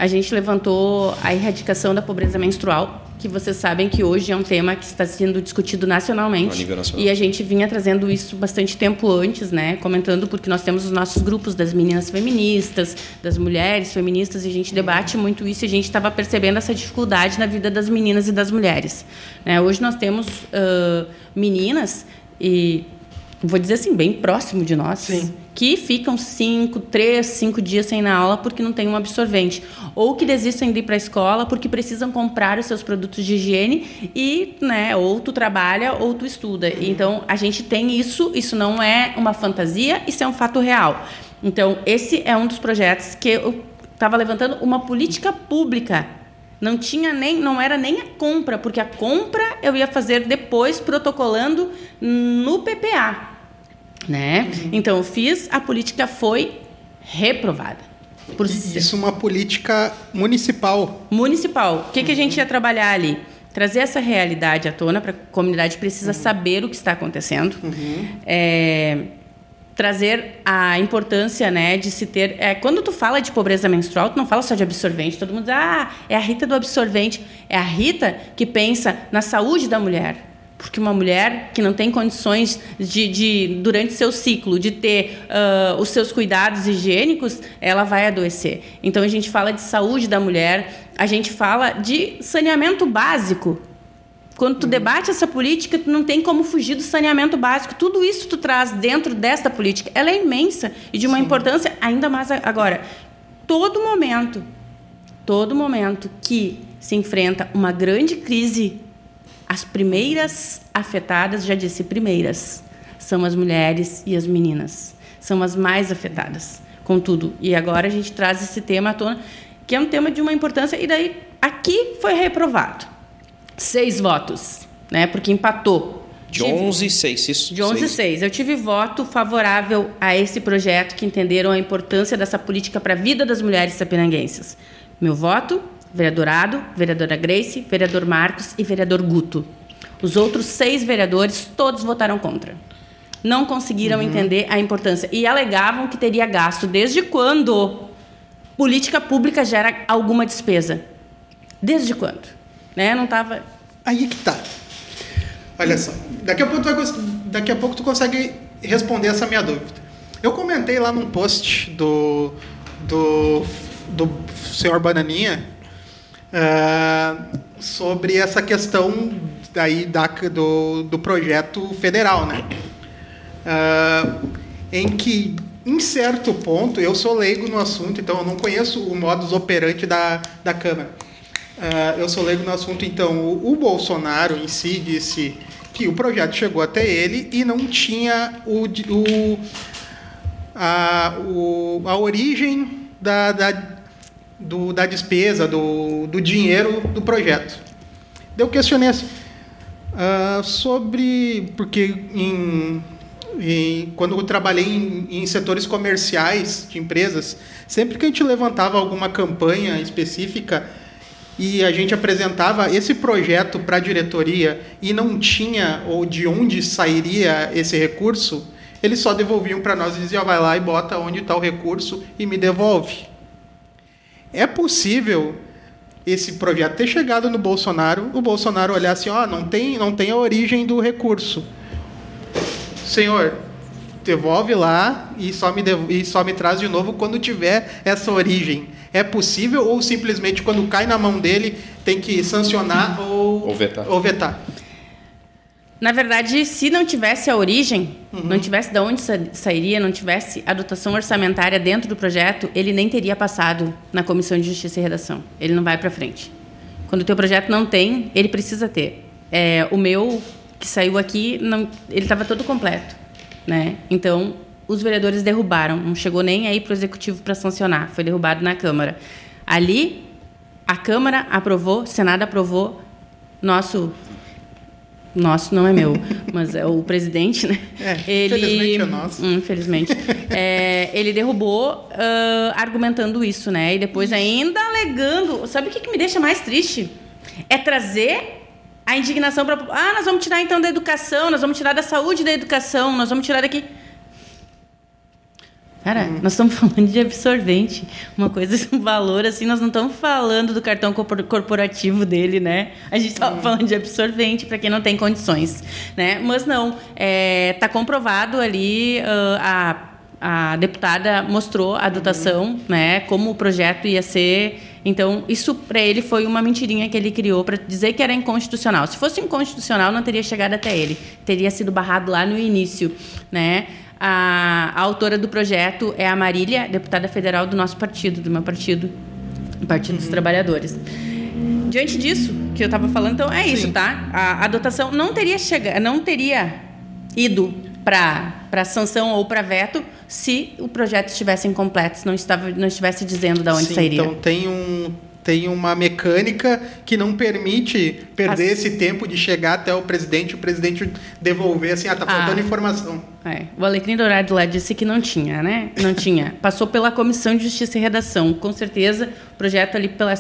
A gente levantou a erradicação da pobreza menstrual, que vocês sabem que hoje é um tema que está sendo discutido nacionalmente. Nacional. E a gente vinha trazendo isso bastante tempo antes, né? Comentando porque nós temos os nossos grupos das meninas feministas, das mulheres feministas, e a gente debate muito isso e a gente estava percebendo essa dificuldade na vida das meninas e das mulheres. né? Hoje nós temos uh, meninas e vou dizer assim, bem próximo de nós, Sim. Que ficam cinco, três, cinco dias sem ir na aula porque não tem um absorvente. Ou que desistem de ir para a escola porque precisam comprar os seus produtos de higiene e, né, ou tu trabalha ou tu estuda. Então, a gente tem isso, isso não é uma fantasia, isso é um fato real. Então, esse é um dos projetos que eu estava levantando uma política pública não tinha nem, não era nem a compra, porque a compra eu ia fazer depois protocolando no PPA, né? Então eu fiz, a política foi reprovada. Por Isso é uma política municipal. municipal. O que, que a gente ia trabalhar ali? Trazer essa realidade à tona para a comunidade precisa saber o que está acontecendo. É, trazer a importância né, de se ter. É, quando tu fala de pobreza menstrual, tu não fala só de absorvente. Todo mundo diz, ah, é a Rita do absorvente. É a Rita que pensa na saúde da mulher. Porque uma mulher que não tem condições de, de durante seu ciclo, de ter ah, os seus cuidados higiênicos, ela vai adoecer. Então a gente fala de saúde da mulher, a gente fala de saneamento básico. Quando tu debate essa política, tu não tem como fugir do saneamento básico. Tudo isso tu traz dentro desta política. Ela é imensa e de uma importância ainda mais agora. Todo momento, todo momento que se enfrenta uma grande crise, as primeiras afetadas, já disse primeiras, são as mulheres e as meninas. São as mais afetadas com tudo. E agora a gente traz esse tema à tona, que é um tema de uma importância, e daí aqui foi reprovado seis votos, né? Porque empatou. De Tive- 11 e 6, isso? de 11 e Seis. 6. Eu tive voto favorável a esse projeto que entenderam a importância dessa política para a vida das mulheres sapinanguenses. Meu voto, vereador Ado, vereadora Grace, vereador Marcos e vereador Guto. Os outros seis vereadores, todos votaram contra. Não conseguiram entender a importância. E alegavam que teria gasto. Desde quando política pública gera alguma despesa? Desde quando? Né? Não estava... Aí que tá. Olha só. Daqui a pouco tu, vai daqui a pouco tu consegue responder essa minha dúvida. Eu comentei lá num post do, do, do senhor Bananinha ah, sobre essa questão daí da, do, do projeto federal, né? Ah, em que, em certo ponto, eu sou leigo no assunto, então eu não conheço o modus operandi da, da Câmara. Ah, eu sou leigo no assunto, então o, o Bolsonaro em si disse que o projeto chegou até ele e não tinha o, o, a, o- a origem da, da, do- da despesa, do, do dinheiro do projeto. Eu questionei assim, ah, sobre. Porque em, em- quando eu trabalhei em, em setores comerciais de empresas, sempre que a gente levantava alguma campanha específica e a gente apresentava esse projeto para a diretoria e não tinha ou de onde sairia esse recurso, eles só devolviam para nós e diziam: "Ó, vai lá e bota onde está o recurso e me devolve. É possível esse projeto ter chegado no Bolsonaro, o Bolsonaro olhar assim, ó, não tem, não tem a origem do recurso. Senhor, devolve lá e só me dev- e só me traz de novo quando tiver essa origem. É possível ou simplesmente quando cai na mão dele tem que sancionar ou, Ou vetar. Ou vetar? Na verdade, se não tivesse a origem, não tivesse de onde sa- sairia, não tivesse a dotação orçamentária dentro do projeto, ele nem teria passado na Comissão de Justiça e Redação. Ele não vai para frente. Quando o teu projeto não tem, ele precisa ter. É, o meu, que saiu aqui, não, ele estava todo completo. Né? Então, os vereadores derrubaram. Não chegou nem aí para o Executivo para sancionar. Foi derrubado na Câmara. Ali, a Câmara aprovou, o Senado aprovou, nosso nosso não é meu, mas é o presidente, né? É, infelizmente é nosso. Hum, Infelizmente. É, ele derrubou ah, argumentando isso, né? E depois ainda alegando. Sabe o que, que me deixa mais triste? É trazer a indignação para. Ah, nós vamos tirar então da educação, nós vamos tirar da saúde da educação, nós vamos tirar daqui. Cara, hum. nós estamos falando de absorvente, uma coisa, um valor assim, nós não estamos falando do cartão corporativo dele, né? A gente está hum. falando de absorvente para quem não tem condições, né? Mas não, está é, tá comprovado ali uh, a a deputada mostrou a dotação, uhum. né, como o projeto ia ser. Então, isso para ele foi uma mentirinha que ele criou para dizer que era inconstitucional. Se fosse inconstitucional, não teria chegado até ele. Teria sido barrado lá no início, né? A, a autora do projeto é a Marília, deputada federal do nosso partido, do meu partido, Partido uhum. dos Trabalhadores. Diante disso que eu estava falando, então é Sim. isso, tá? A, a dotação não teria chegado, não teria ido para sanção ou para veto se o projeto estivesse incompleto, se não, estava, não estivesse dizendo de onde Sim, sairia. Então tem um tem uma mecânica que não permite perder As... esse tempo de chegar até o presidente o presidente devolver assim, ah, tá faltando ah, informação. É. O Alecrim Dourado lá disse que não tinha, né? Não tinha. Passou pela Comissão de Justiça e Redação. Com certeza, o projeto ali pela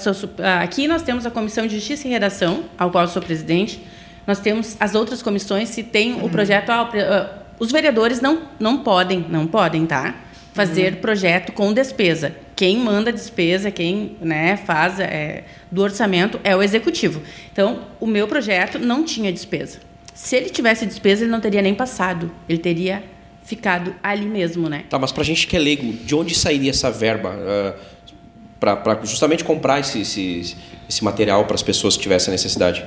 aqui nós temos a Comissão de Justiça e Redação, ao qual eu sou presidente. Nós temos as outras comissões se tem o projeto ah, os vereadores não, não podem, não podem, tá? Fazer uhum. projeto com despesa. Quem manda despesa, quem né, faz é, do orçamento é o executivo. Então, o meu projeto não tinha despesa. Se ele tivesse despesa, ele não teria nem passado. Ele teria ficado ali mesmo, né? Tá, mas para a gente que é leigo, de onde sairia essa verba uh, para justamente comprar esse, esse, esse material para as pessoas que tivessem necessidade?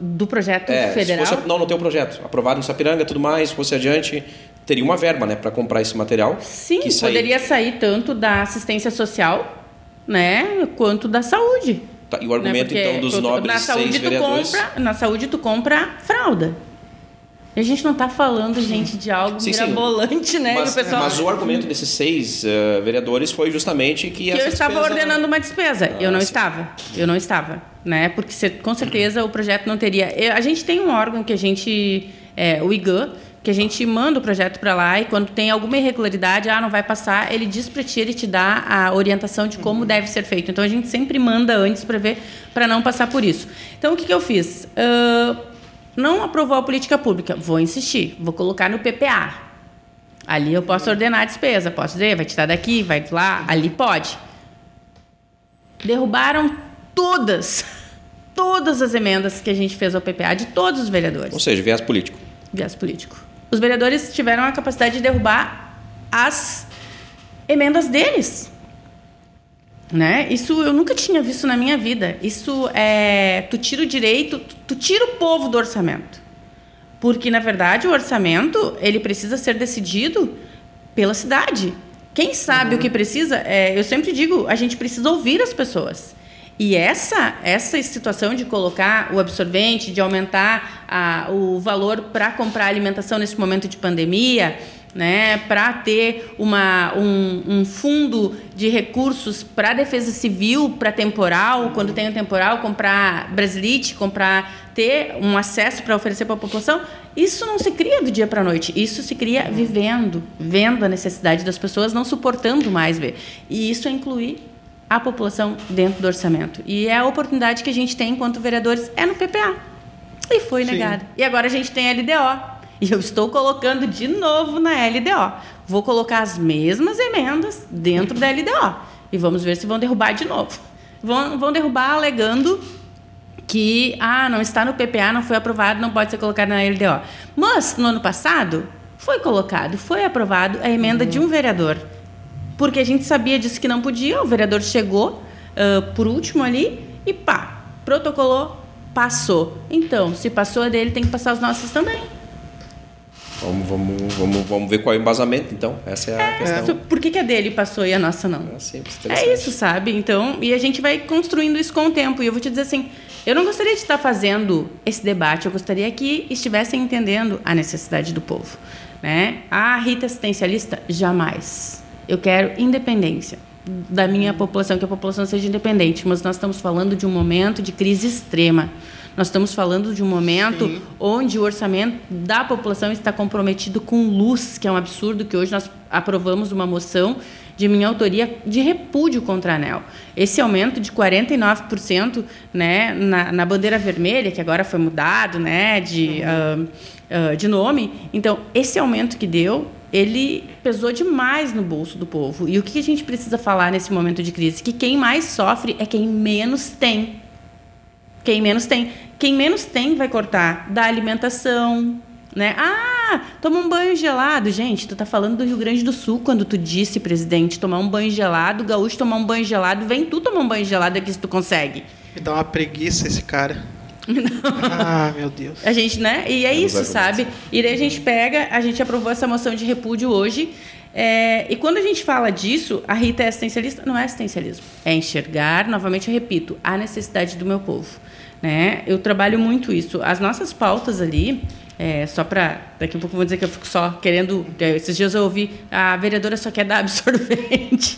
do projeto é, federal? Fosse, não, não tem o projeto. Aprovado em Sapiranga tudo mais, se fosse adiante, teria uma verba né, para comprar esse material. Sim, poderia sair tanto da assistência social né, quanto da saúde. Tá, e o argumento, né, então, dos nobres na saúde seis vereadores... Compra, na saúde, tu compra fralda. A gente não está falando, gente, de algo sim, mirabolante, sim. né? Mas, pessoal... mas, o argumento desses seis uh, vereadores foi justamente que, que eu estava despesa... ordenando uma despesa. Ah, eu não sim. estava. Eu não estava, né? Porque com certeza o projeto não teria. A gente tem um órgão que a gente, é, o IGAN, que a gente manda o projeto para lá e quando tem alguma irregularidade, ah, não vai passar, ele diz para ti, ele te dá a orientação de como uhum. deve ser feito. Então a gente sempre manda antes para ver, para não passar por isso. Então o que, que eu fiz? Uh, não aprovou a política pública, vou insistir, vou colocar no PPA. Ali eu posso ordenar a despesa, posso dizer, vai tirar daqui, vai lá, ali pode. Derrubaram todas, todas as emendas que a gente fez ao PPA de todos os vereadores. Ou seja, viés político. Viés político. Os vereadores tiveram a capacidade de derrubar as emendas deles. Né? Isso eu nunca tinha visto na minha vida. Isso é. Tu tira o direito, tu, tu tira o povo do orçamento. Porque, na verdade, o orçamento ele precisa ser decidido pela cidade. Quem sabe uhum. o que precisa, é, eu sempre digo, a gente precisa ouvir as pessoas. E essa, essa situação de colocar o absorvente, de aumentar a, o valor para comprar alimentação nesse momento de pandemia, né, para ter uma, um, um, fundo de recursos para defesa civil, para temporal, quando tem o temporal, comprar brasilite, comprar, ter um acesso para oferecer para a população, isso não se cria do dia para a noite, isso se cria vivendo, vendo a necessidade das pessoas, não suportando mais ver. E isso é incluir a população dentro do orçamento. E é a oportunidade que a gente tem enquanto vereadores é no PPA. E foi negado. E agora a gente tem a LDO, e eu estou colocando de novo na LDO. Vou colocar as mesmas emendas dentro da LDO. E vamos ver se vão derrubar de novo. Vão, vão derrubar alegando que ah, não está no PPA, não foi aprovado, não pode ser colocado na LDO. Mas no ano passado foi colocado, foi aprovado a emenda uhum. de um vereador. Porque a gente sabia disso que não podia, o vereador chegou uh, por último ali e pá, protocolou, passou. Então, se passou a dele, tem que passar os nossos também. Vamos, vamos, vamos, vamos ver qual é o embasamento, então. Essa é a é, questão. Por que, que a dele passou e a nossa não? É, simples, é isso, sabe? Então, e a gente vai construindo isso com o tempo. E eu vou te dizer assim, eu não gostaria de estar fazendo esse debate, eu gostaria que estivessem entendendo a necessidade do povo. Né? A Rita assistencialista, jamais. Eu quero independência da minha população, que a população seja independente, mas nós estamos falando de um momento de crise extrema. Nós estamos falando de um momento Sim. onde o orçamento da população está comprometido com luz, que é um absurdo, que hoje nós aprovamos uma moção de minha autoria de repúdio contra a ANEL. Esse aumento de 49% né, na, na bandeira vermelha, que agora foi mudado né, de, uh, uh, de nome. Então, esse aumento que deu, ele pesou demais no bolso do povo. E o que a gente precisa falar nesse momento de crise? Que quem mais sofre é quem menos tem. Quem menos tem. Quem menos tem vai cortar da alimentação, né? Ah, toma um banho gelado. Gente, tu tá falando do Rio Grande do Sul quando tu disse, presidente, tomar um banho gelado, gaúcho tomar um banho gelado, vem tu tomar um banho gelado aqui se tu consegue. Me dá uma preguiça esse cara. ah, meu Deus. A gente, né? E é isso, sabe? E daí a gente pega, a gente aprovou essa moção de repúdio hoje. É, e quando a gente fala disso, a Rita é assistencialista? Não é assistencialismo. É enxergar, novamente eu repito, a necessidade do meu povo. Né? Eu trabalho muito isso. As nossas pautas ali, é, só para. Daqui a pouco eu vou dizer que eu fico só querendo. É, esses dias eu ouvi, a vereadora só quer dar absorvente.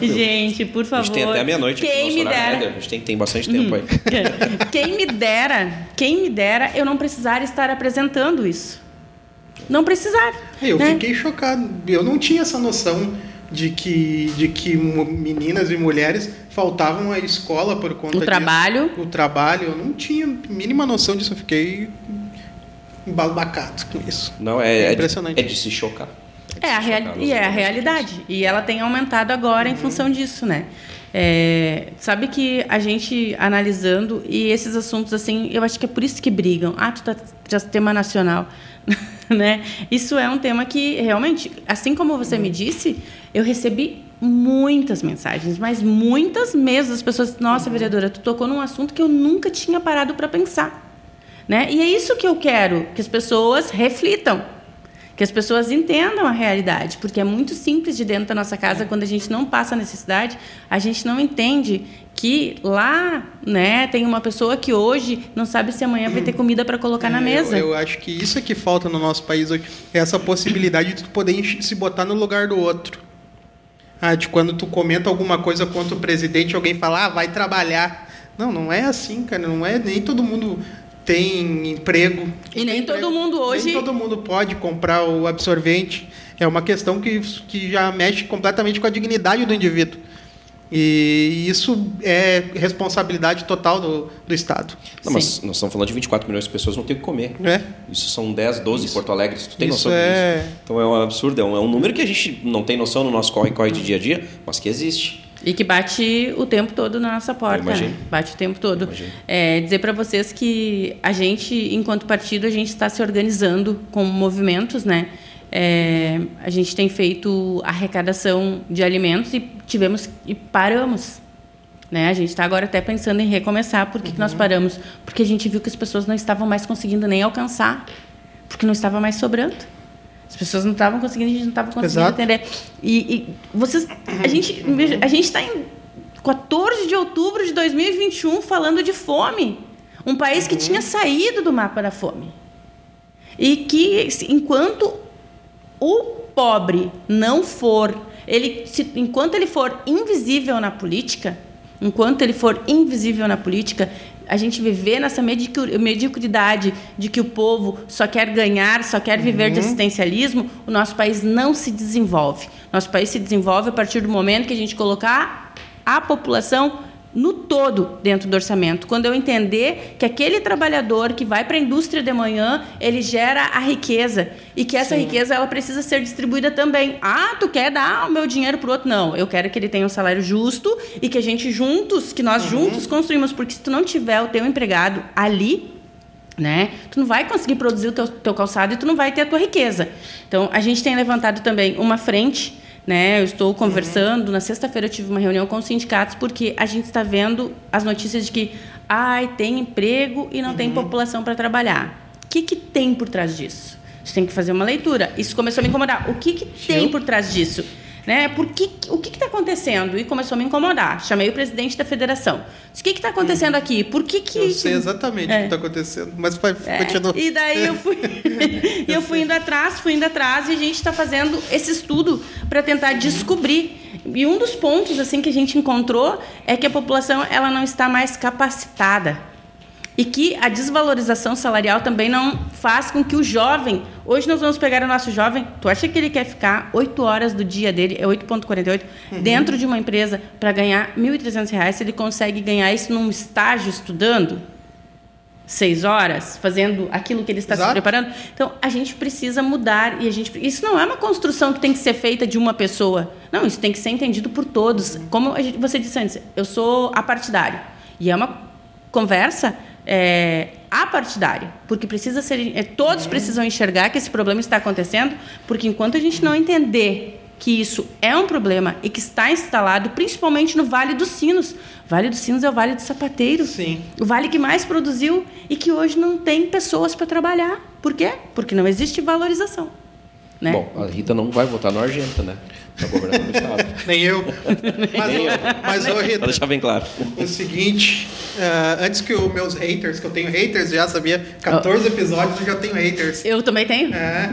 gente, por favor. A gente tem até meia-noite quem me dera. A gente tem, tem bastante tempo aí. quem me dera, quem me dera eu não precisar estar apresentando isso. Não precisar. Eu né? fiquei chocado. Eu não tinha essa noção de que, de que meninas e mulheres faltavam à escola por conta o trabalho. O trabalho. Eu não tinha mínima noção disso. Eu fiquei embasbacado com isso. Não, é, é impressionante. É de, é de se chocar. É, é a real, e é a realidade. E ela tem aumentado agora uhum. em função disso, né? É, sabe que a gente analisando e esses assuntos assim, eu acho que é por isso que brigam. Ah, tu tá já tema nacional, né? Isso é um tema que realmente, assim como você uhum. me disse, eu recebi muitas mensagens, mas muitas mesmo. As pessoas, nossa, uhum. vereadora, tu tocou num assunto que eu nunca tinha parado para pensar. Né? E é isso que eu quero, que as pessoas reflitam, que as pessoas entendam a realidade, porque é muito simples de dentro da nossa casa, quando a gente não passa necessidade, a gente não entende que lá né, tem uma pessoa que hoje não sabe se amanhã vai ter comida para colocar é, na mesa. Eu, eu, acho que isso é que falta no nosso país hoje, é essa possibilidade de tu poder se botar no lugar do outro. Ah, de quando tu comenta alguma coisa contra o presidente, alguém fala, ah, vai trabalhar. Não, não é assim, cara. Não é nem todo mundo tem emprego. E nem emprego, todo mundo hoje. Nem todo mundo pode comprar o absorvente. É uma questão que, que já mexe completamente com a dignidade do indivíduo. E isso é responsabilidade total do, do Estado. Não, mas nós estamos falando de 24 milhões de pessoas não têm o que comer. É. Isso são 10, 12 isso. em Porto Alegre. Tu tem isso noção é... disso? Então é um absurdo. É um, é um número que a gente não tem noção no nosso corre-corre de dia a dia, mas que existe. E que bate o tempo todo na nossa porta. Né? Bate o tempo todo. É, dizer para vocês que a gente, enquanto partido, a gente está se organizando com movimentos, né? É, a gente tem feito arrecadação de alimentos e tivemos e paramos. Né? A gente está agora até pensando em recomeçar. Por que, uhum. que nós uhum. paramos? Porque a gente viu que as pessoas não estavam mais conseguindo nem alcançar, porque não estava mais sobrando. As pessoas não estavam conseguindo, a gente não estava conseguindo Exato. atender. E, e, vocês, a gente, a gente está em 14 de outubro de 2021 falando de fome, um país que uhum. tinha saído do mapa da fome e que enquanto o pobre não for, ele, se, enquanto ele for invisível na política, enquanto ele for invisível na política, a gente viver nessa mediocridade de que o povo só quer ganhar, só quer viver uhum. de assistencialismo, o nosso país não se desenvolve. Nosso país se desenvolve a partir do momento que a gente colocar a população no todo dentro do orçamento. Quando eu entender que aquele trabalhador que vai para a indústria de manhã, ele gera a riqueza e que essa Sim. riqueza ela precisa ser distribuída também. Ah, tu quer dar o meu dinheiro para outro? Não, eu quero que ele tenha um salário justo e que a gente juntos, que nós uhum. juntos construímos, porque se tu não tiver o teu empregado ali, né? Tu não vai conseguir produzir o teu, teu calçado e tu não vai ter a tua riqueza. Então, a gente tem levantado também uma frente né? Eu estou conversando. Uhum. Na sexta-feira eu tive uma reunião com os sindicatos porque a gente está vendo as notícias de que ai, tem emprego e não uhum. tem população para trabalhar. O que, que tem por trás disso? A gente tem que fazer uma leitura. Isso começou a me incomodar. O que, que tem por trás disso? Né? Por que, o que está acontecendo? E começou a me incomodar. Chamei o presidente da federação. Disse, o que está acontecendo aqui? Por que que... Eu sei exatamente é. o que está acontecendo, mas vai, é. continua. E daí eu fui, eu fui indo atrás, fui indo atrás e a gente está fazendo esse estudo para tentar descobrir. E um dos pontos assim que a gente encontrou é que a população ela não está mais capacitada E que a desvalorização salarial também não faz com que o jovem. Hoje nós vamos pegar o nosso jovem. Tu acha que ele quer ficar 8 horas do dia dele, é 8,48, uhum. dentro de uma empresa para ganhar R$ 1.300? Se ele consegue ganhar isso num estágio estudando? Seis horas fazendo aquilo que ele está Exato. se preparando. Então a gente precisa mudar e a gente isso não é uma construção que tem que ser feita de uma pessoa. Não, isso tem que ser entendido por todos. Como gente, você disse antes, eu sou apartidário e é uma conversa é, apartidária, porque precisa ser é, todos uhum. precisam enxergar que esse problema está acontecendo, porque enquanto a gente não entender que isso é um problema e que está instalado principalmente no Vale dos Sinos. Vale dos Sinos é o Vale do Sapateiro. Sim. O vale que mais produziu e que hoje não tem pessoas para trabalhar. Por quê? Porque não existe valorização. Né? Bom, a Rita não vai votar no Argenta, né? Para governador do estado. Nem eu. Mas, Nem eu. mas ô, Rita, Vou deixar bem claro. O seguinte, uh, antes que os meus haters, que eu tenho haters, já sabia, 14 oh. episódios eu já tenho haters. Eu também tenho. É.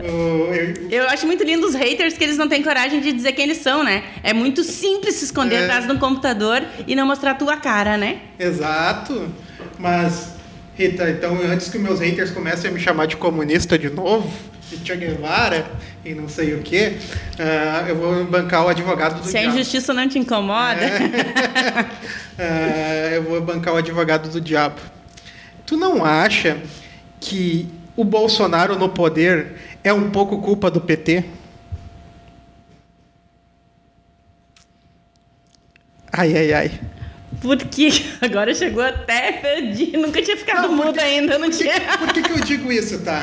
Uhum. eu... eu... acho muito lindo os haters que eles não têm coragem de dizer quem eles são, né? É muito simples se esconder é. atrás de um computador e não mostrar a tua cara, né? Exato. Mas, Rita, então antes que meus haters comecem a me chamar de comunista de novo, de Che Guevara e não sei o que, uh, eu vou bancar o advogado do Se diabo. Se a injustiça não te incomoda. É. uh, eu vou bancar o advogado do diabo. Tu não acha que o Bolsonaro no poder é um pouco culpa do PT? Ai, ai, ai. Porque agora chegou até perdi, nunca tinha ficado não, mudo ainda, não por que, tinha. Por que, que eu digo isso, tá?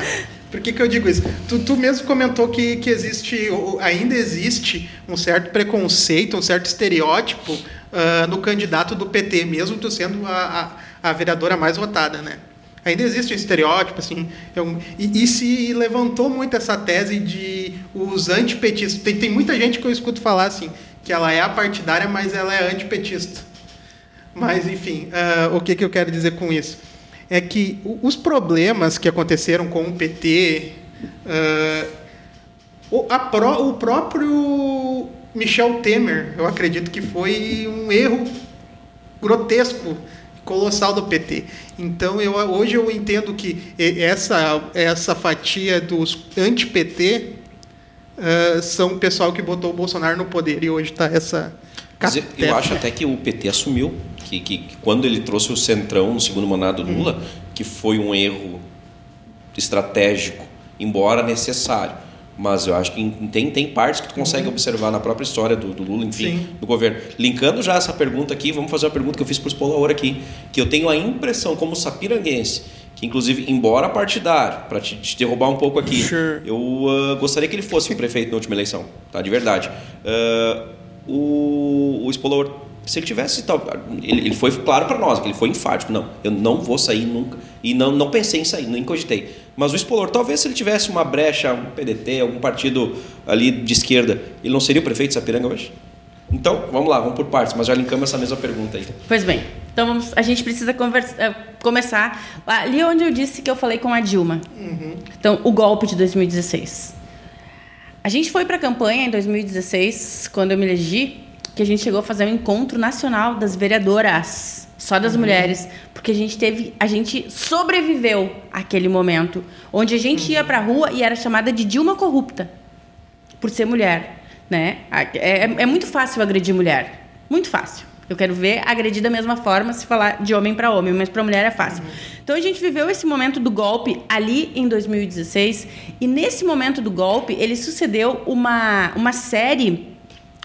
Por que, que eu digo isso? Tu, tu mesmo comentou que, que existe, ainda existe um certo preconceito, um certo estereótipo uh, no candidato do PT, mesmo tu sendo a, a, a, vereadora mais votada, né? Ainda existe um estereótipo, assim, eu, e, e, se levantou muito essa tese de os antipetistas. Tem, tem muita gente que eu escuto falar assim, que ela é apartidária, mas ela é antipetista. Mas, enfim, uh, o que, que eu quero dizer com isso? É que os problemas que aconteceram com o PT, uh, o, pro, o próprio Michel Temer, eu acredito que foi um erro grotesco, colossal do PT. Então, eu, hoje eu entendo que essa, essa fatia dos anti-PT uh, são o pessoal que botou o Bolsonaro no poder e hoje está essa. Eu acho até que o PT assumiu que, que, que, quando ele trouxe o Centrão no segundo mandato do Lula, que foi um erro estratégico, embora necessário. Mas eu acho que tem, tem partes que tu consegue uhum. observar na própria história do, do Lula, enfim, Sim. do governo. Linkando já essa pergunta aqui, vamos fazer uma pergunta que eu fiz para o Spolaor aqui, que eu tenho a impressão, como sapiranguense, que inclusive, embora partidário, para te, te, derrubar um pouco aqui, sure. eu uh, gostaria que ele fosse o prefeito na última eleição, tá? De verdade. Uh, o, o se ele tivesse ele, ele foi claro para nós, que ele foi enfático, não, eu não vou sair nunca e não não pensei em sair, nem cogitei. Mas o Spolor, talvez se ele tivesse uma brecha, um PDT, algum partido ali de esquerda, ele não seria o prefeito de Sapiranga hoje? Então, vamos lá, vamos por partes, mas já linkamos essa mesma pergunta aí. Pois bem, então vamos, a gente precisa conversa, eh, começar ali onde eu disse que eu falei com a Dilma. Uhum. Então, o golpe de 2016. A gente foi para a campanha em 2016, quando eu me elegi, que a gente chegou a fazer um encontro nacional das vereadoras, só das uhum. mulheres, porque a gente teve, a gente sobreviveu àquele momento, onde a gente uhum. ia para a rua e era chamada de Dilma corrupta, por ser mulher, né? É, é, é muito fácil agredir mulher, muito fácil. Eu quero ver agredir da mesma forma se falar de homem para homem, mas para mulher é fácil. Uhum. Então a gente viveu esse momento do golpe ali em 2016 e nesse momento do golpe ele sucedeu uma, uma série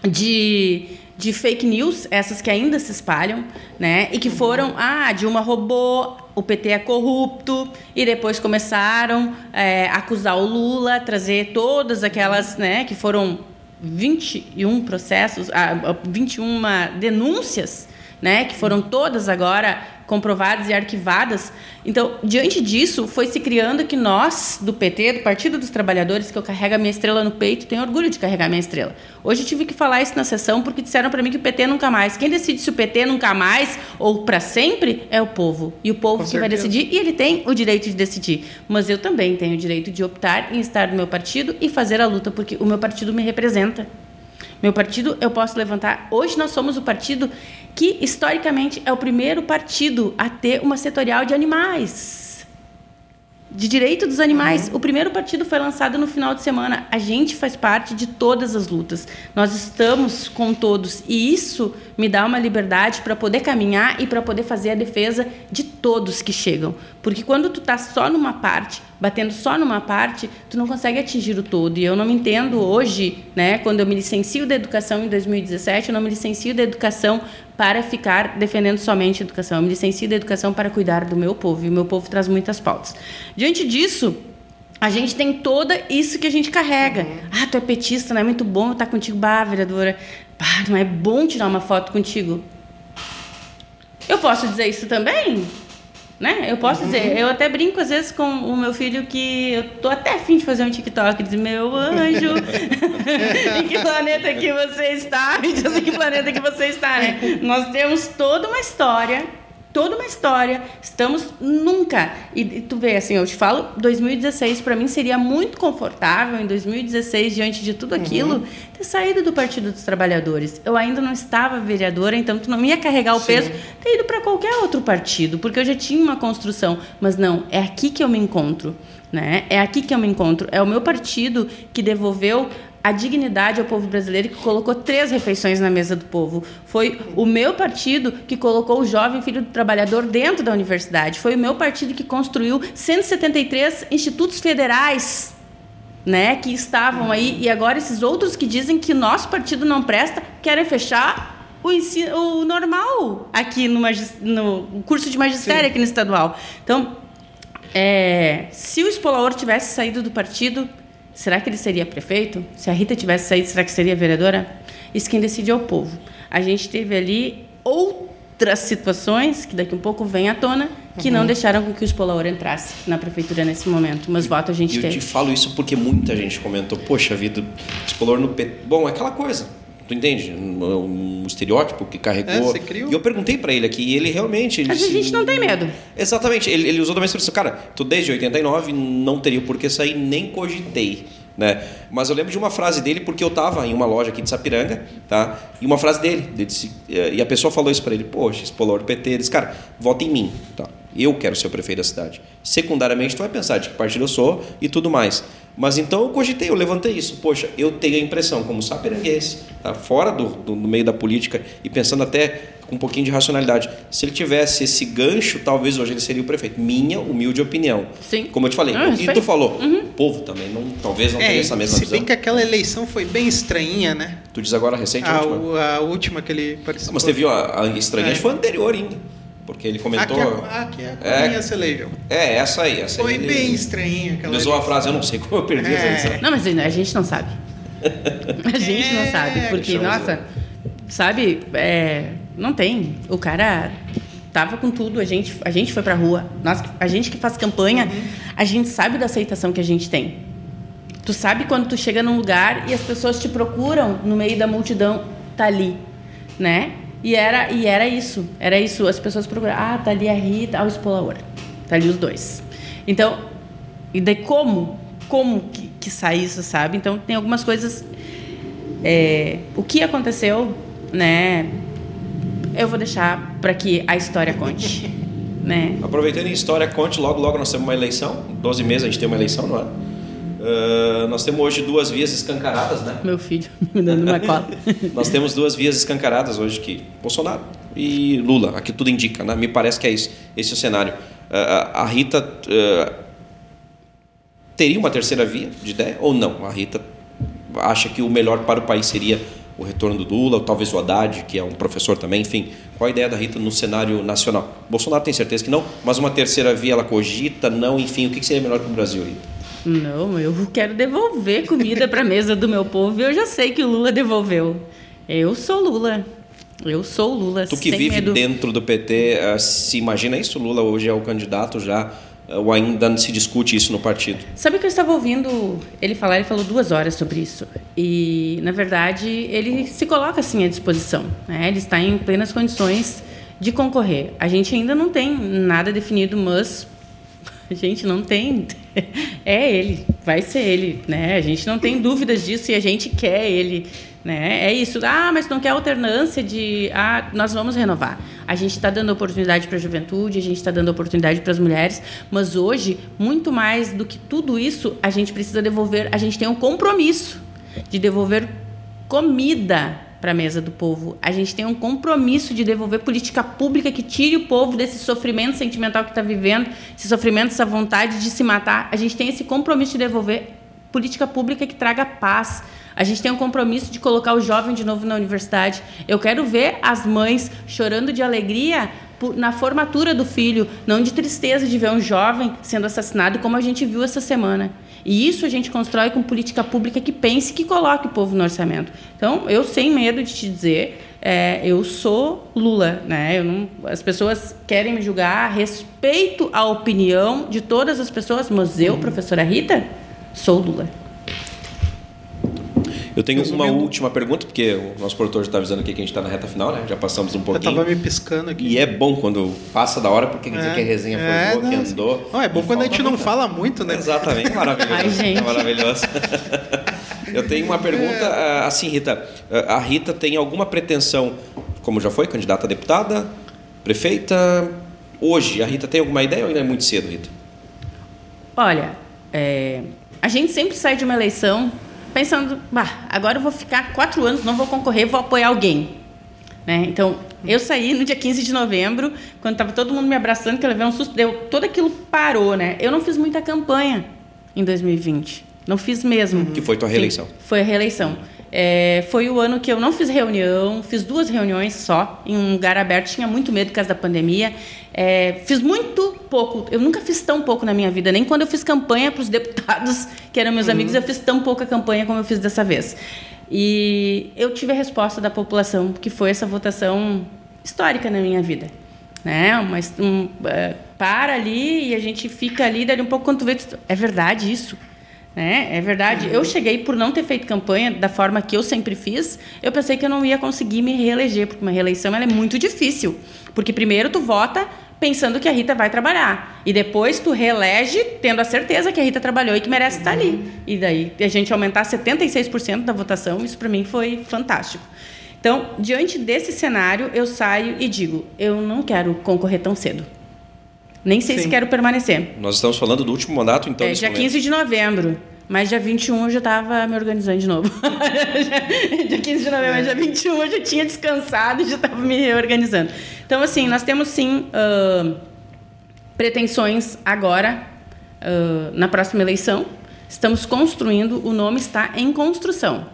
de de fake news, essas que ainda se espalham, né? E que foram, ah, Dilma roubou, o PT é corrupto, e depois começaram é, a acusar o Lula, trazer todas aquelas, né, que foram 21 processos, ah, 21 denúncias, né, que foram todas agora comprovadas e arquivadas. Então, diante disso, foi se criando que nós, do PT, do Partido dos Trabalhadores, que eu carrego a minha estrela no peito, tenho orgulho de carregar a minha estrela. Hoje eu tive que falar isso na sessão porque disseram para mim que o PT nunca mais. Quem decide se o PT nunca mais ou para sempre é o povo. E o povo Com que certeza. vai decidir, e ele tem o direito de decidir. Mas eu também tenho o direito de optar em estar no meu partido e fazer a luta, porque o meu partido me representa. Meu partido, eu posso levantar. Hoje nós somos o partido que, historicamente, é o primeiro partido a ter uma setorial de animais de direito dos animais. Uhum. O primeiro partido foi lançado no final de semana. A gente faz parte de todas as lutas. Nós estamos com todos e isso me dá uma liberdade para poder caminhar e para poder fazer a defesa de todos que chegam. Porque quando tu tá só numa parte, batendo só numa parte, tu não consegue atingir o todo. E eu não me entendo hoje, né, quando eu me licencio da educação em 2017, eu não me licencio da educação para ficar defendendo somente a educação. Eu me licencio da educação para cuidar do meu povo. E o meu povo traz muitas pautas. Diante disso, a gente tem toda isso que a gente carrega. Uhum. Ah, tu é petista, não é muito bom estar contigo, bah, vereadora. Bah, não é bom tirar uma foto contigo. Eu posso dizer isso também? Né? Eu posso uhum. dizer, eu até brinco às vezes com o meu filho que eu tô até afim de fazer um TikTok, dizer, meu anjo, em que planeta que você está? Em que planeta que você está, né? Nós temos toda uma história toda uma história. Estamos nunca. E, e, tu vê, assim, eu te falo, 2016 para mim seria muito confortável em 2016 diante de tudo aquilo uhum. ter saído do Partido dos Trabalhadores. Eu ainda não estava vereadora, então tu não ia carregar o Sim. peso ter ido para qualquer outro partido, porque eu já tinha uma construção. Mas não, é aqui que eu me encontro. Né? É aqui que eu me encontro. É o meu partido que devolveu a dignidade ao povo brasileiro que colocou três refeições na mesa do povo. Foi o meu partido que colocou o jovem filho do trabalhador dentro da universidade. Foi o meu partido que construiu 173 institutos federais. Né, que estavam aí, e agora esses outros que dizem que nosso partido não presta, querem fechar o, ensino, o normal aqui no, no curso de magistério Sim. aqui no estadual. Então, é, se o Espolaor tivesse saído do partido, Será que ele seria prefeito? Se a Rita tivesse saído, será que seria vereadora? Isso quem decide é o povo. A gente teve ali outras situações que daqui a um pouco vem à tona que uhum. não deixaram com que o Spolaor entrasse na prefeitura nesse momento. Mas voto a gente eu teve. Eu te falo isso porque muita gente comentou, poxa vida, Spolaor no PT. Bom, é aquela coisa. Tu entende? Um, um estereótipo que carregou. É, e eu perguntei para ele aqui, e ele realmente. Ele a gente não tem medo. Exatamente. Ele, ele usou da mesma expressão. Cara, tu desde 89 não teria por que sair, nem cogitei. Né? Mas eu lembro de uma frase dele porque eu estava em uma loja aqui de Sapiranga, tá? E uma frase dele, ele disse, e a pessoa falou isso para ele, poxa, esse do PT, ele disse, cara, vota em mim, tá? Eu quero ser o prefeito da cidade. Secundariamente, tu vai pensar de que partido eu sou e tudo mais. Mas então eu cogitei, eu levantei isso. Poxa, eu tenho a impressão, como sapiranguense, tá? fora do, do, do, meio da política e pensando até com um pouquinho de racionalidade, se ele tivesse esse gancho, talvez hoje ele seria o prefeito. Minha humilde opinião. Sim. Como eu te falei. Ah, e tu falou, uhum. o povo também não, talvez não é, tenha essa mesma se visão. Se bem que aquela eleição foi bem estranhinha, né? Tu diz agora recente a, a última? A última que ele participou. Não, mas teve a, a estranha é. foi anterior ainda. Porque ele comentou. Aqui, é, aqui é, é, se elegeu. É, essa aí. Essa Foi aí, bem ele, estranhinha aquela. Ele usou a frase, eu não sei como eu perdi é. essa edição. Não, mas a gente não sabe. A gente é, não sabe. Porque, nossa, sabe, é, não tem. O cara tava com tudo, a gente, a gente foi pra rua. Nós, a gente que faz campanha, uhum. a gente sabe da aceitação que a gente tem. Tu sabe quando tu chega num lugar e as pessoas te procuram no meio da multidão, tá ali, né? E era, e era isso. Era isso. As pessoas procuravam. Ah, tá ali a Rita, ah, o Spolaor. Tá ali os dois. Então, e daí como? Como que, que sai isso, sabe? Então, tem algumas coisas. É, o que aconteceu, né? Eu vou deixar para que a história conte. né? Aproveitando em história, conte logo, logo nós temos uma eleição. 12 meses a gente tem uma eleição, não é? Uh, nós temos hoje duas vias escancaradas, né? Meu filho me dando uma cola. nós temos duas vias escancaradas hoje que Bolsonaro e Lula, aqui tudo indica, né? Me parece que é isso, esse é o cenário. Uh, a Rita uh, teria uma terceira via de ideia ou não? A Rita acha que o melhor para o país seria o retorno do Lula, ou talvez o Haddad, que é um professor também, enfim. Qual a ideia da Rita no cenário nacional? Bolsonaro tem certeza que não, mas uma terceira via ela cogita, não, enfim, o que seria melhor para o Brasil, Rita? Não, eu quero devolver comida para a mesa do meu povo e eu já sei que o Lula devolveu. Eu sou Lula. Eu sou Lula. Tu que vive medo. dentro do PT, eh, se imagina isso? Lula hoje é o candidato já eh, ou ainda se discute isso no partido? Sabe que eu estava ouvindo ele falar, ele falou duas horas sobre isso. E, na verdade, ele se coloca assim à disposição. Né? Ele está em plenas condições de concorrer. A gente ainda não tem nada definido, mas gente não tem. É ele, vai ser ele, né? A gente não tem dúvidas disso e a gente quer ele, né? É isso. Ah, mas não quer alternância de. Ah, nós vamos renovar. A gente está dando oportunidade para a juventude, a gente está dando oportunidade para as mulheres, mas hoje, muito mais do que tudo isso, a gente precisa devolver. A gente tem um compromisso de devolver comida para a mesa do povo. A gente tem um compromisso de devolver política pública que tire o povo desse sofrimento sentimental que está vivendo, esse sofrimento, essa vontade de se matar. A gente tem esse compromisso de devolver política pública que traga paz. A gente tem um compromisso de colocar o jovem de novo na universidade. Eu quero ver as mães chorando de alegria na formatura do filho, não de tristeza de ver um jovem sendo assassinado, como a gente viu essa semana. E isso a gente constrói com política pública que pense que coloque o povo no orçamento. Então, eu sem medo de te dizer, é, eu sou Lula, né? Não, as pessoas querem me julgar, respeito a opinião de todas as pessoas, mas eu, professora Rita, sou Lula. Eu tenho Resumindo. uma última pergunta, porque o nosso produtor já está avisando aqui que a gente está na reta final, né? Já passamos um pouquinho. Eu estava me piscando aqui. E é bom quando passa da hora, porque quer dizer é, que a resenha foi é, boa, que andou. Não, é bom quando a gente não fala muito, né? Exatamente, maravilhoso. Ai, gente. É maravilhoso. Eu tenho uma pergunta, é. Ah, assim, Rita. A Rita tem alguma pretensão, como já foi, candidata a deputada, prefeita? Hoje, a Rita tem alguma ideia ou ainda é muito cedo, Rita? Olha, é, a gente sempre sai de uma eleição pensando, bah, agora eu vou ficar quatro anos, não vou concorrer, vou apoiar alguém. Né? Então, eu saí no dia 15 de novembro, quando estava todo mundo me abraçando, que eu levei um susto, deu, todo aquilo parou, né? Eu não fiz muita campanha em 2020. Não fiz mesmo. Que foi tua reeleição? Sim, foi a reeleição. É, foi o ano que eu não fiz reunião, fiz duas reuniões só, em um lugar aberto, tinha muito medo por causa da pandemia. É, fiz muito pouco, eu nunca fiz tão pouco na minha vida, nem quando eu fiz campanha para os deputados, que eram meus uhum. amigos, eu fiz tão pouca campanha como eu fiz dessa vez. E eu tive a resposta da população, que foi essa votação histórica na minha vida. Né? Mas um, uh, para ali e a gente fica ali, daí um pouco quando tu vê, é verdade isso? Né? É verdade. Eu cheguei por não ter feito campanha da forma que eu sempre fiz. Eu pensei que eu não ia conseguir me reeleger, porque uma reeleição é muito difícil. Porque primeiro tu vota pensando que a Rita vai trabalhar. E depois tu reelege tendo a certeza que a Rita trabalhou e que merece estar ali. E daí a gente aumentar 76% da votação, isso para mim foi fantástico. Então, diante desse cenário, eu saio e digo: eu não quero concorrer tão cedo. Nem sei Sim. se quero permanecer. Nós estamos falando do último mandato, então. É, dia momento. 15 de novembro. Mas dia 21 eu já estava me organizando de novo. dia 15 de novembro, é. dia 21 eu já tinha descansado e já estava me reorganizando. Então, assim, nós temos sim uh, pretensões agora, uh, na próxima eleição. Estamos construindo, o nome está em construção.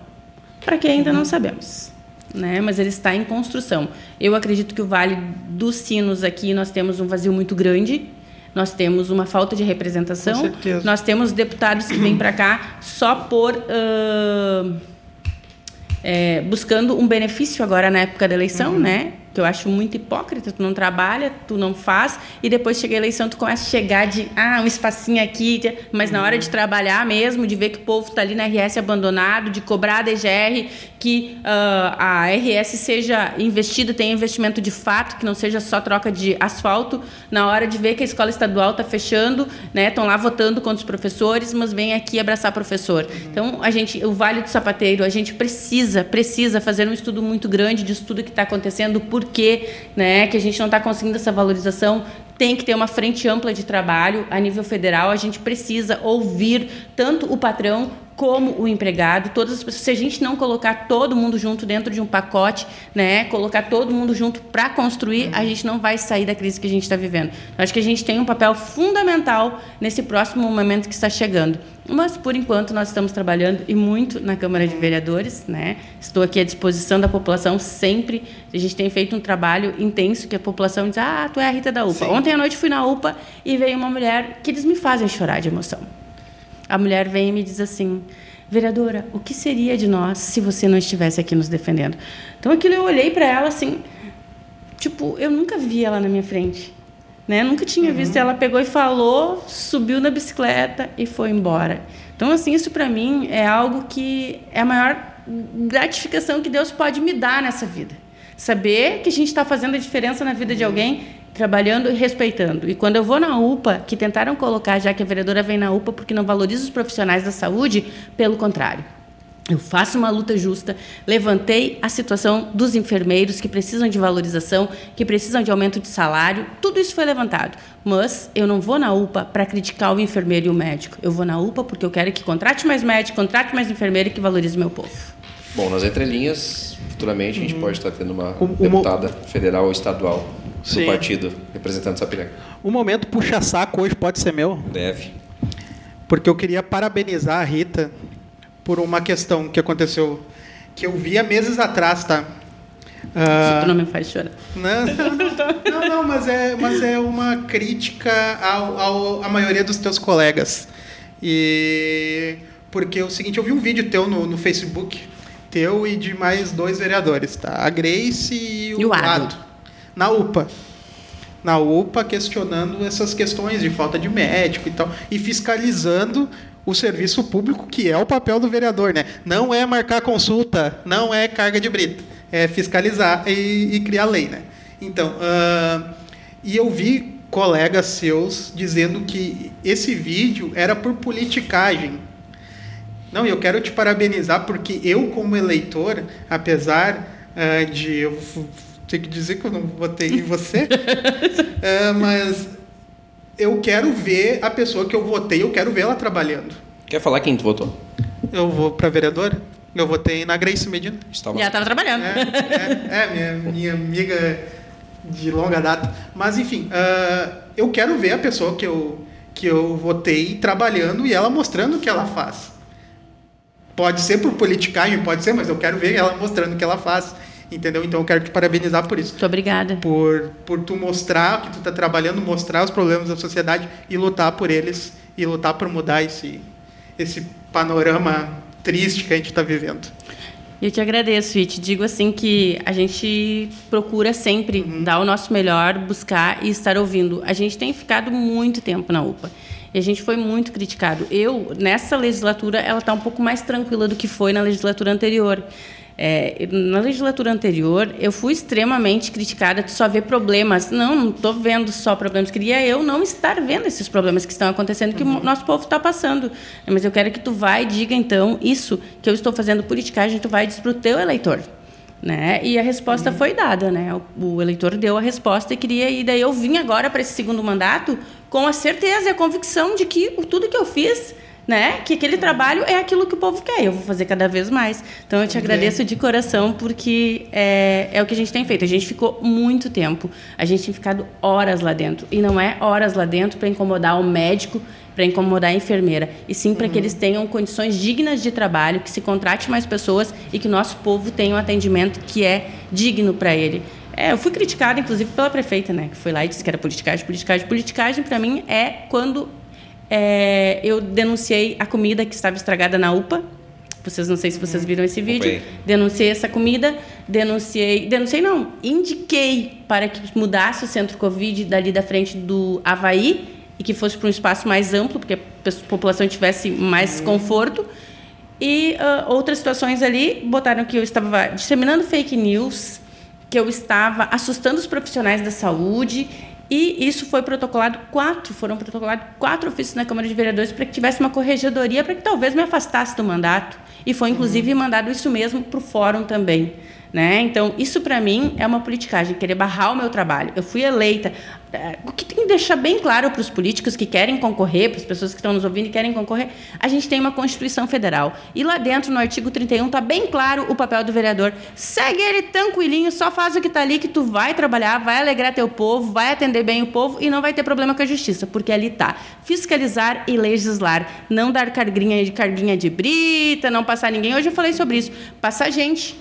Para quem ainda não sabemos né? Mas ele está em construção. Eu acredito que o Vale dos Sinos aqui nós temos um vazio muito grande. Nós temos uma falta de representação. Com certeza. Nós temos deputados que vêm para cá só por uh, é, buscando um benefício agora na época da eleição, uhum. né? Que eu acho muito hipócrita, tu não trabalha, tu não faz, e depois chega a eleição, tu começa a chegar de, ah, um espacinho aqui, mas na hora de trabalhar mesmo, de ver que o povo está ali na RS abandonado, de cobrar a DGR, que uh, a RS seja investida, tenha investimento de fato, que não seja só troca de asfalto, na hora de ver que a escola estadual está fechando, né, estão lá votando contra os professores, mas vem aqui abraçar professor. Então, a gente, o Vale do Sapateiro, a gente precisa, precisa fazer um estudo muito grande de tudo que está acontecendo, por por que, né, que a gente não está conseguindo essa valorização. Tem que ter uma frente ampla de trabalho a nível federal. A gente precisa ouvir tanto o patrão como o empregado, todas as pessoas, se a gente não colocar todo mundo junto dentro de um pacote, né, colocar todo mundo junto para construir, uhum. a gente não vai sair da crise que a gente está vivendo. Eu acho que a gente tem um papel fundamental nesse próximo momento que está chegando. Mas, por enquanto, nós estamos trabalhando e muito na Câmara de Vereadores. Né? Estou aqui à disposição da população sempre. A gente tem feito um trabalho intenso que a população diz, ah, tu é a Rita da UPA. Sim. Ontem à noite fui na UPA e veio uma mulher que eles me fazem chorar de emoção. A mulher vem e me diz assim: vereadora, o que seria de nós se você não estivesse aqui nos defendendo? Então aquilo eu olhei para ela assim, tipo, eu nunca vi ela na minha frente. Né? Nunca tinha uhum. visto. Ela pegou e falou, subiu na bicicleta e foi embora. Então, assim, isso para mim é algo que é a maior gratificação que Deus pode me dar nessa vida. Saber que a gente está fazendo a diferença na vida de alguém trabalhando e respeitando. E quando eu vou na UPA, que tentaram colocar, já que a vereadora vem na UPA porque não valoriza os profissionais da saúde, pelo contrário. Eu faço uma luta justa, levantei a situação dos enfermeiros que precisam de valorização, que precisam de aumento de salário, tudo isso foi levantado. Mas eu não vou na UPA para criticar o enfermeiro e o médico. Eu vou na UPA porque eu quero que contrate mais médico, contrate mais enfermeiro e que valorize o meu povo. Bom, nas entrelinhas, futuramente a gente pode estar tendo uma deputada federal ou estadual Sim. do partido representando Sapiranga. O momento puxa-saco hoje pode ser meu? Deve. Porque eu queria parabenizar a Rita por uma questão que aconteceu, que eu vi há meses atrás, tá? Uh, não me faz chorar. Não, não, não, não, mas, é, mas é uma crítica ao, ao, à maioria dos teus colegas. E porque é o seguinte, eu vi um vídeo teu no, no Facebook, teu e de mais dois vereadores, tá? A Grace e o, e o Ado. Ado. Na UPA. Na UPA, questionando essas questões de falta de médico e tal. E fiscalizando o serviço público, que é o papel do vereador, né? Não é marcar consulta, não é carga de brita, é fiscalizar e, e criar lei, né? Então, uh, e eu vi colegas seus dizendo que esse vídeo era por politicagem. Não, eu quero te parabenizar porque eu, como eleitor, apesar uh, de eu ter que dizer que eu não votei em você, uh, mas eu quero ver a pessoa que eu votei, eu quero ver ela trabalhando. Quer falar quem tu votou? Eu vou para vereador. Eu votei na Grace Medina. Estava... Já estava trabalhando. É, é, é, minha, minha amiga de longa data. Mas, enfim, uh, eu quero ver a pessoa que eu, que eu votei trabalhando e ela mostrando o que ela faz. Pode ser por politicagem, pode ser, mas eu quero ver ela mostrando o que ela faz. Entendeu? Então eu quero te parabenizar por isso. Muito obrigada. Por, por tu mostrar que tu está trabalhando, mostrar os problemas da sociedade e lutar por eles e lutar por mudar esse, esse panorama triste que a gente está vivendo. Eu te agradeço e te digo assim que a gente procura sempre uhum. dar o nosso melhor, buscar e estar ouvindo. A gente tem ficado muito tempo na UPA. E a gente foi muito criticado. Eu, nessa legislatura, ela está um pouco mais tranquila do que foi na legislatura anterior. É, na legislatura anterior, eu fui extremamente criticada de só ver problemas. Não, não estou vendo só problemas. Queria eu não estar vendo esses problemas que estão acontecendo, que uhum. o nosso povo está passando. Mas eu quero que tu vá e diga, então, isso que eu estou fazendo politicagem, tu vai e diz para o teu eleitor. Né? E a resposta uhum. foi dada, né? O, o, eleitor deu a resposta e queria e daí eu vim agora para esse segundo mandato com a certeza e a convicção de que tudo que eu fiz né? Que aquele trabalho é aquilo que o povo quer. Eu vou fazer cada vez mais. Então eu te agradeço de coração porque é, é o que a gente tem feito. A gente ficou muito tempo. A gente tem ficado horas lá dentro e não é horas lá dentro para incomodar o médico, para incomodar a enfermeira, e sim para uhum. que eles tenham condições dignas de trabalho, que se contrate mais pessoas e que o nosso povo tenha um atendimento que é digno para ele. É, eu fui criticada, inclusive, pela prefeita, né? Que foi lá e disse que era politicagem. Politicagem, politicagem, para mim, é quando é, eu denunciei a comida que estava estragada na UPA. Vocês não sei se vocês viram esse vídeo. Denunciei essa comida, denunciei, denunciei não, indiquei para que mudasse o centro Covid dali da frente do Havaí e que fosse para um espaço mais amplo, porque a população tivesse mais conforto. E uh, outras situações ali botaram que eu estava disseminando fake news, que eu estava assustando os profissionais da saúde e isso foi protocolado quatro, foram protocolados quatro ofícios na Câmara de Vereadores para que tivesse uma corregedoria para que talvez me afastasse do mandato. E foi inclusive mandado isso mesmo para o fórum também. Né? Então, isso para mim é uma politicagem, querer barrar o meu trabalho. Eu fui eleita. É, o que tem que deixar bem claro para os políticos que querem concorrer, para as pessoas que estão nos ouvindo e querem concorrer, a gente tem uma Constituição Federal. E lá dentro, no artigo 31, está bem claro o papel do vereador. Segue ele tranquilinho, só faz o que está ali, que tu vai trabalhar, vai alegrar teu povo, vai atender bem o povo e não vai ter problema com a justiça, porque ali está. Fiscalizar e legislar. Não dar carguinha de, carguinha de brita, não passar ninguém. Hoje eu falei sobre isso. Passar gente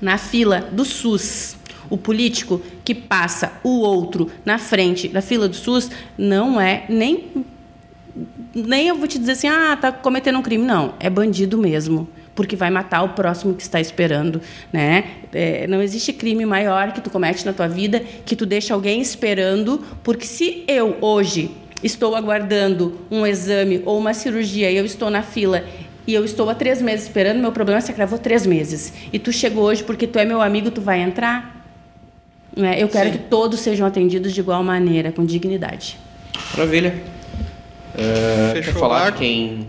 na fila do SUS, o político que passa o outro na frente da fila do SUS não é nem nem eu vou te dizer assim, ah, tá cometendo um crime, não, é bandido mesmo, porque vai matar o próximo que está esperando, né? É, não existe crime maior que tu comete na tua vida que tu deixa alguém esperando, porque se eu hoje estou aguardando um exame ou uma cirurgia e eu estou na fila e eu estou há três meses esperando, meu problema se agravou três meses. E tu chegou hoje porque tu é meu amigo, tu vai entrar? Né? Eu quero Sim. que todos sejam atendidos de igual maneira, com dignidade. Maravilha. Uh, Fechou quer falar quem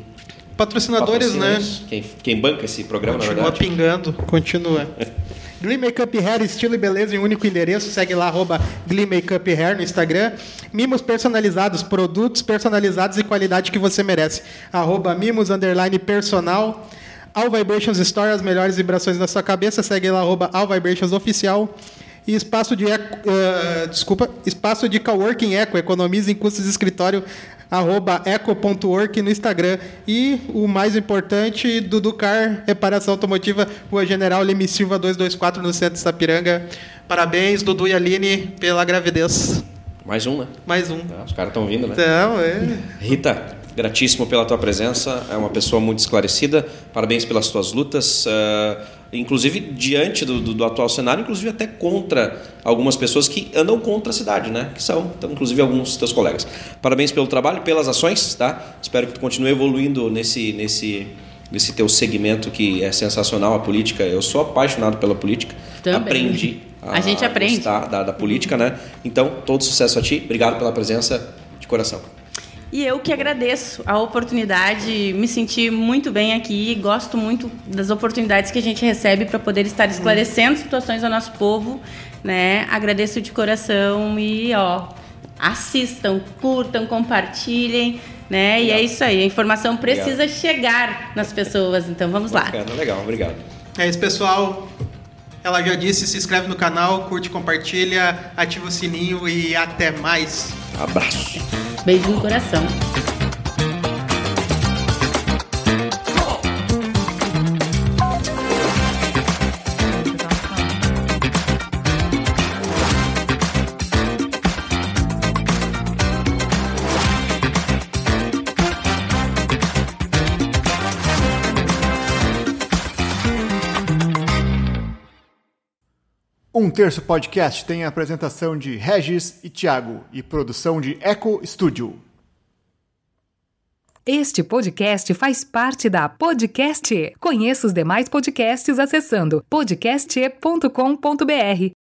patrocinadores, né? Quem, quem banca esse programa, continua na verdade. Continua pingando, continua. Glee Makeup Hair, estilo e beleza em um único endereço. Segue lá, arroba Glee Makeup Hair no Instagram. Mimos personalizados, produtos personalizados e qualidade que você merece. Arroba Mimos Underline Personal. All Vibrations Store, as melhores vibrações da sua cabeça. Segue lá, arroba All Vibrations Oficial. E espaço de eco, uh, desculpa, espaço de coworking eco, economiza em custos de escritório arroba eco.work no Instagram. E o mais importante, Duducar, reparação automotiva, Rua General Leme Silva 224, no centro de Sapiranga. Parabéns, Dudu e Aline, pela gravidez. Mais um, né? Mais um. Ah, os caras estão vindo, né? Então, é. Rita, gratíssimo pela tua presença. É uma pessoa muito esclarecida. Parabéns pelas tuas lutas. Uh, inclusive diante do, do, do, atual cenário, inclusive até contra algumas pessoas que andam contra a cidade, né? Que são, então, inclusive, alguns teus colegas. Parabéns pelo trabalho, pelas ações, tá? Espero que tu continue evoluindo nesse, nesse, nesse teu segmento que é sensacional, a política. Eu sou apaixonado pela política. Também. Aprendi. A, a gente aprende. Da, da política, né? Então, todo sucesso a ti. Obrigado pela presença de coração. E eu que agradeço a oportunidade, me senti muito bem aqui, gosto muito das oportunidades que a gente recebe para poder estar esclarecendo situações ao nosso povo, né? Agradeço de coração e ó, assistam, curtam, compartilhem, né? Legal. E é isso aí, a informação precisa Obrigado. chegar nas pessoas, então vamos Bacana, lá. Legal, obrigado. É isso, pessoal. Ela já disse, se inscreve no canal, curte, compartilha, ativa o sininho e até mais. Abraço. Beijo no coração. Um Terço Podcast tem a apresentação de Regis e Thiago e produção de Eco Studio. Este podcast faz parte da Podcast. Conheça os demais podcasts acessando podcast.com.br.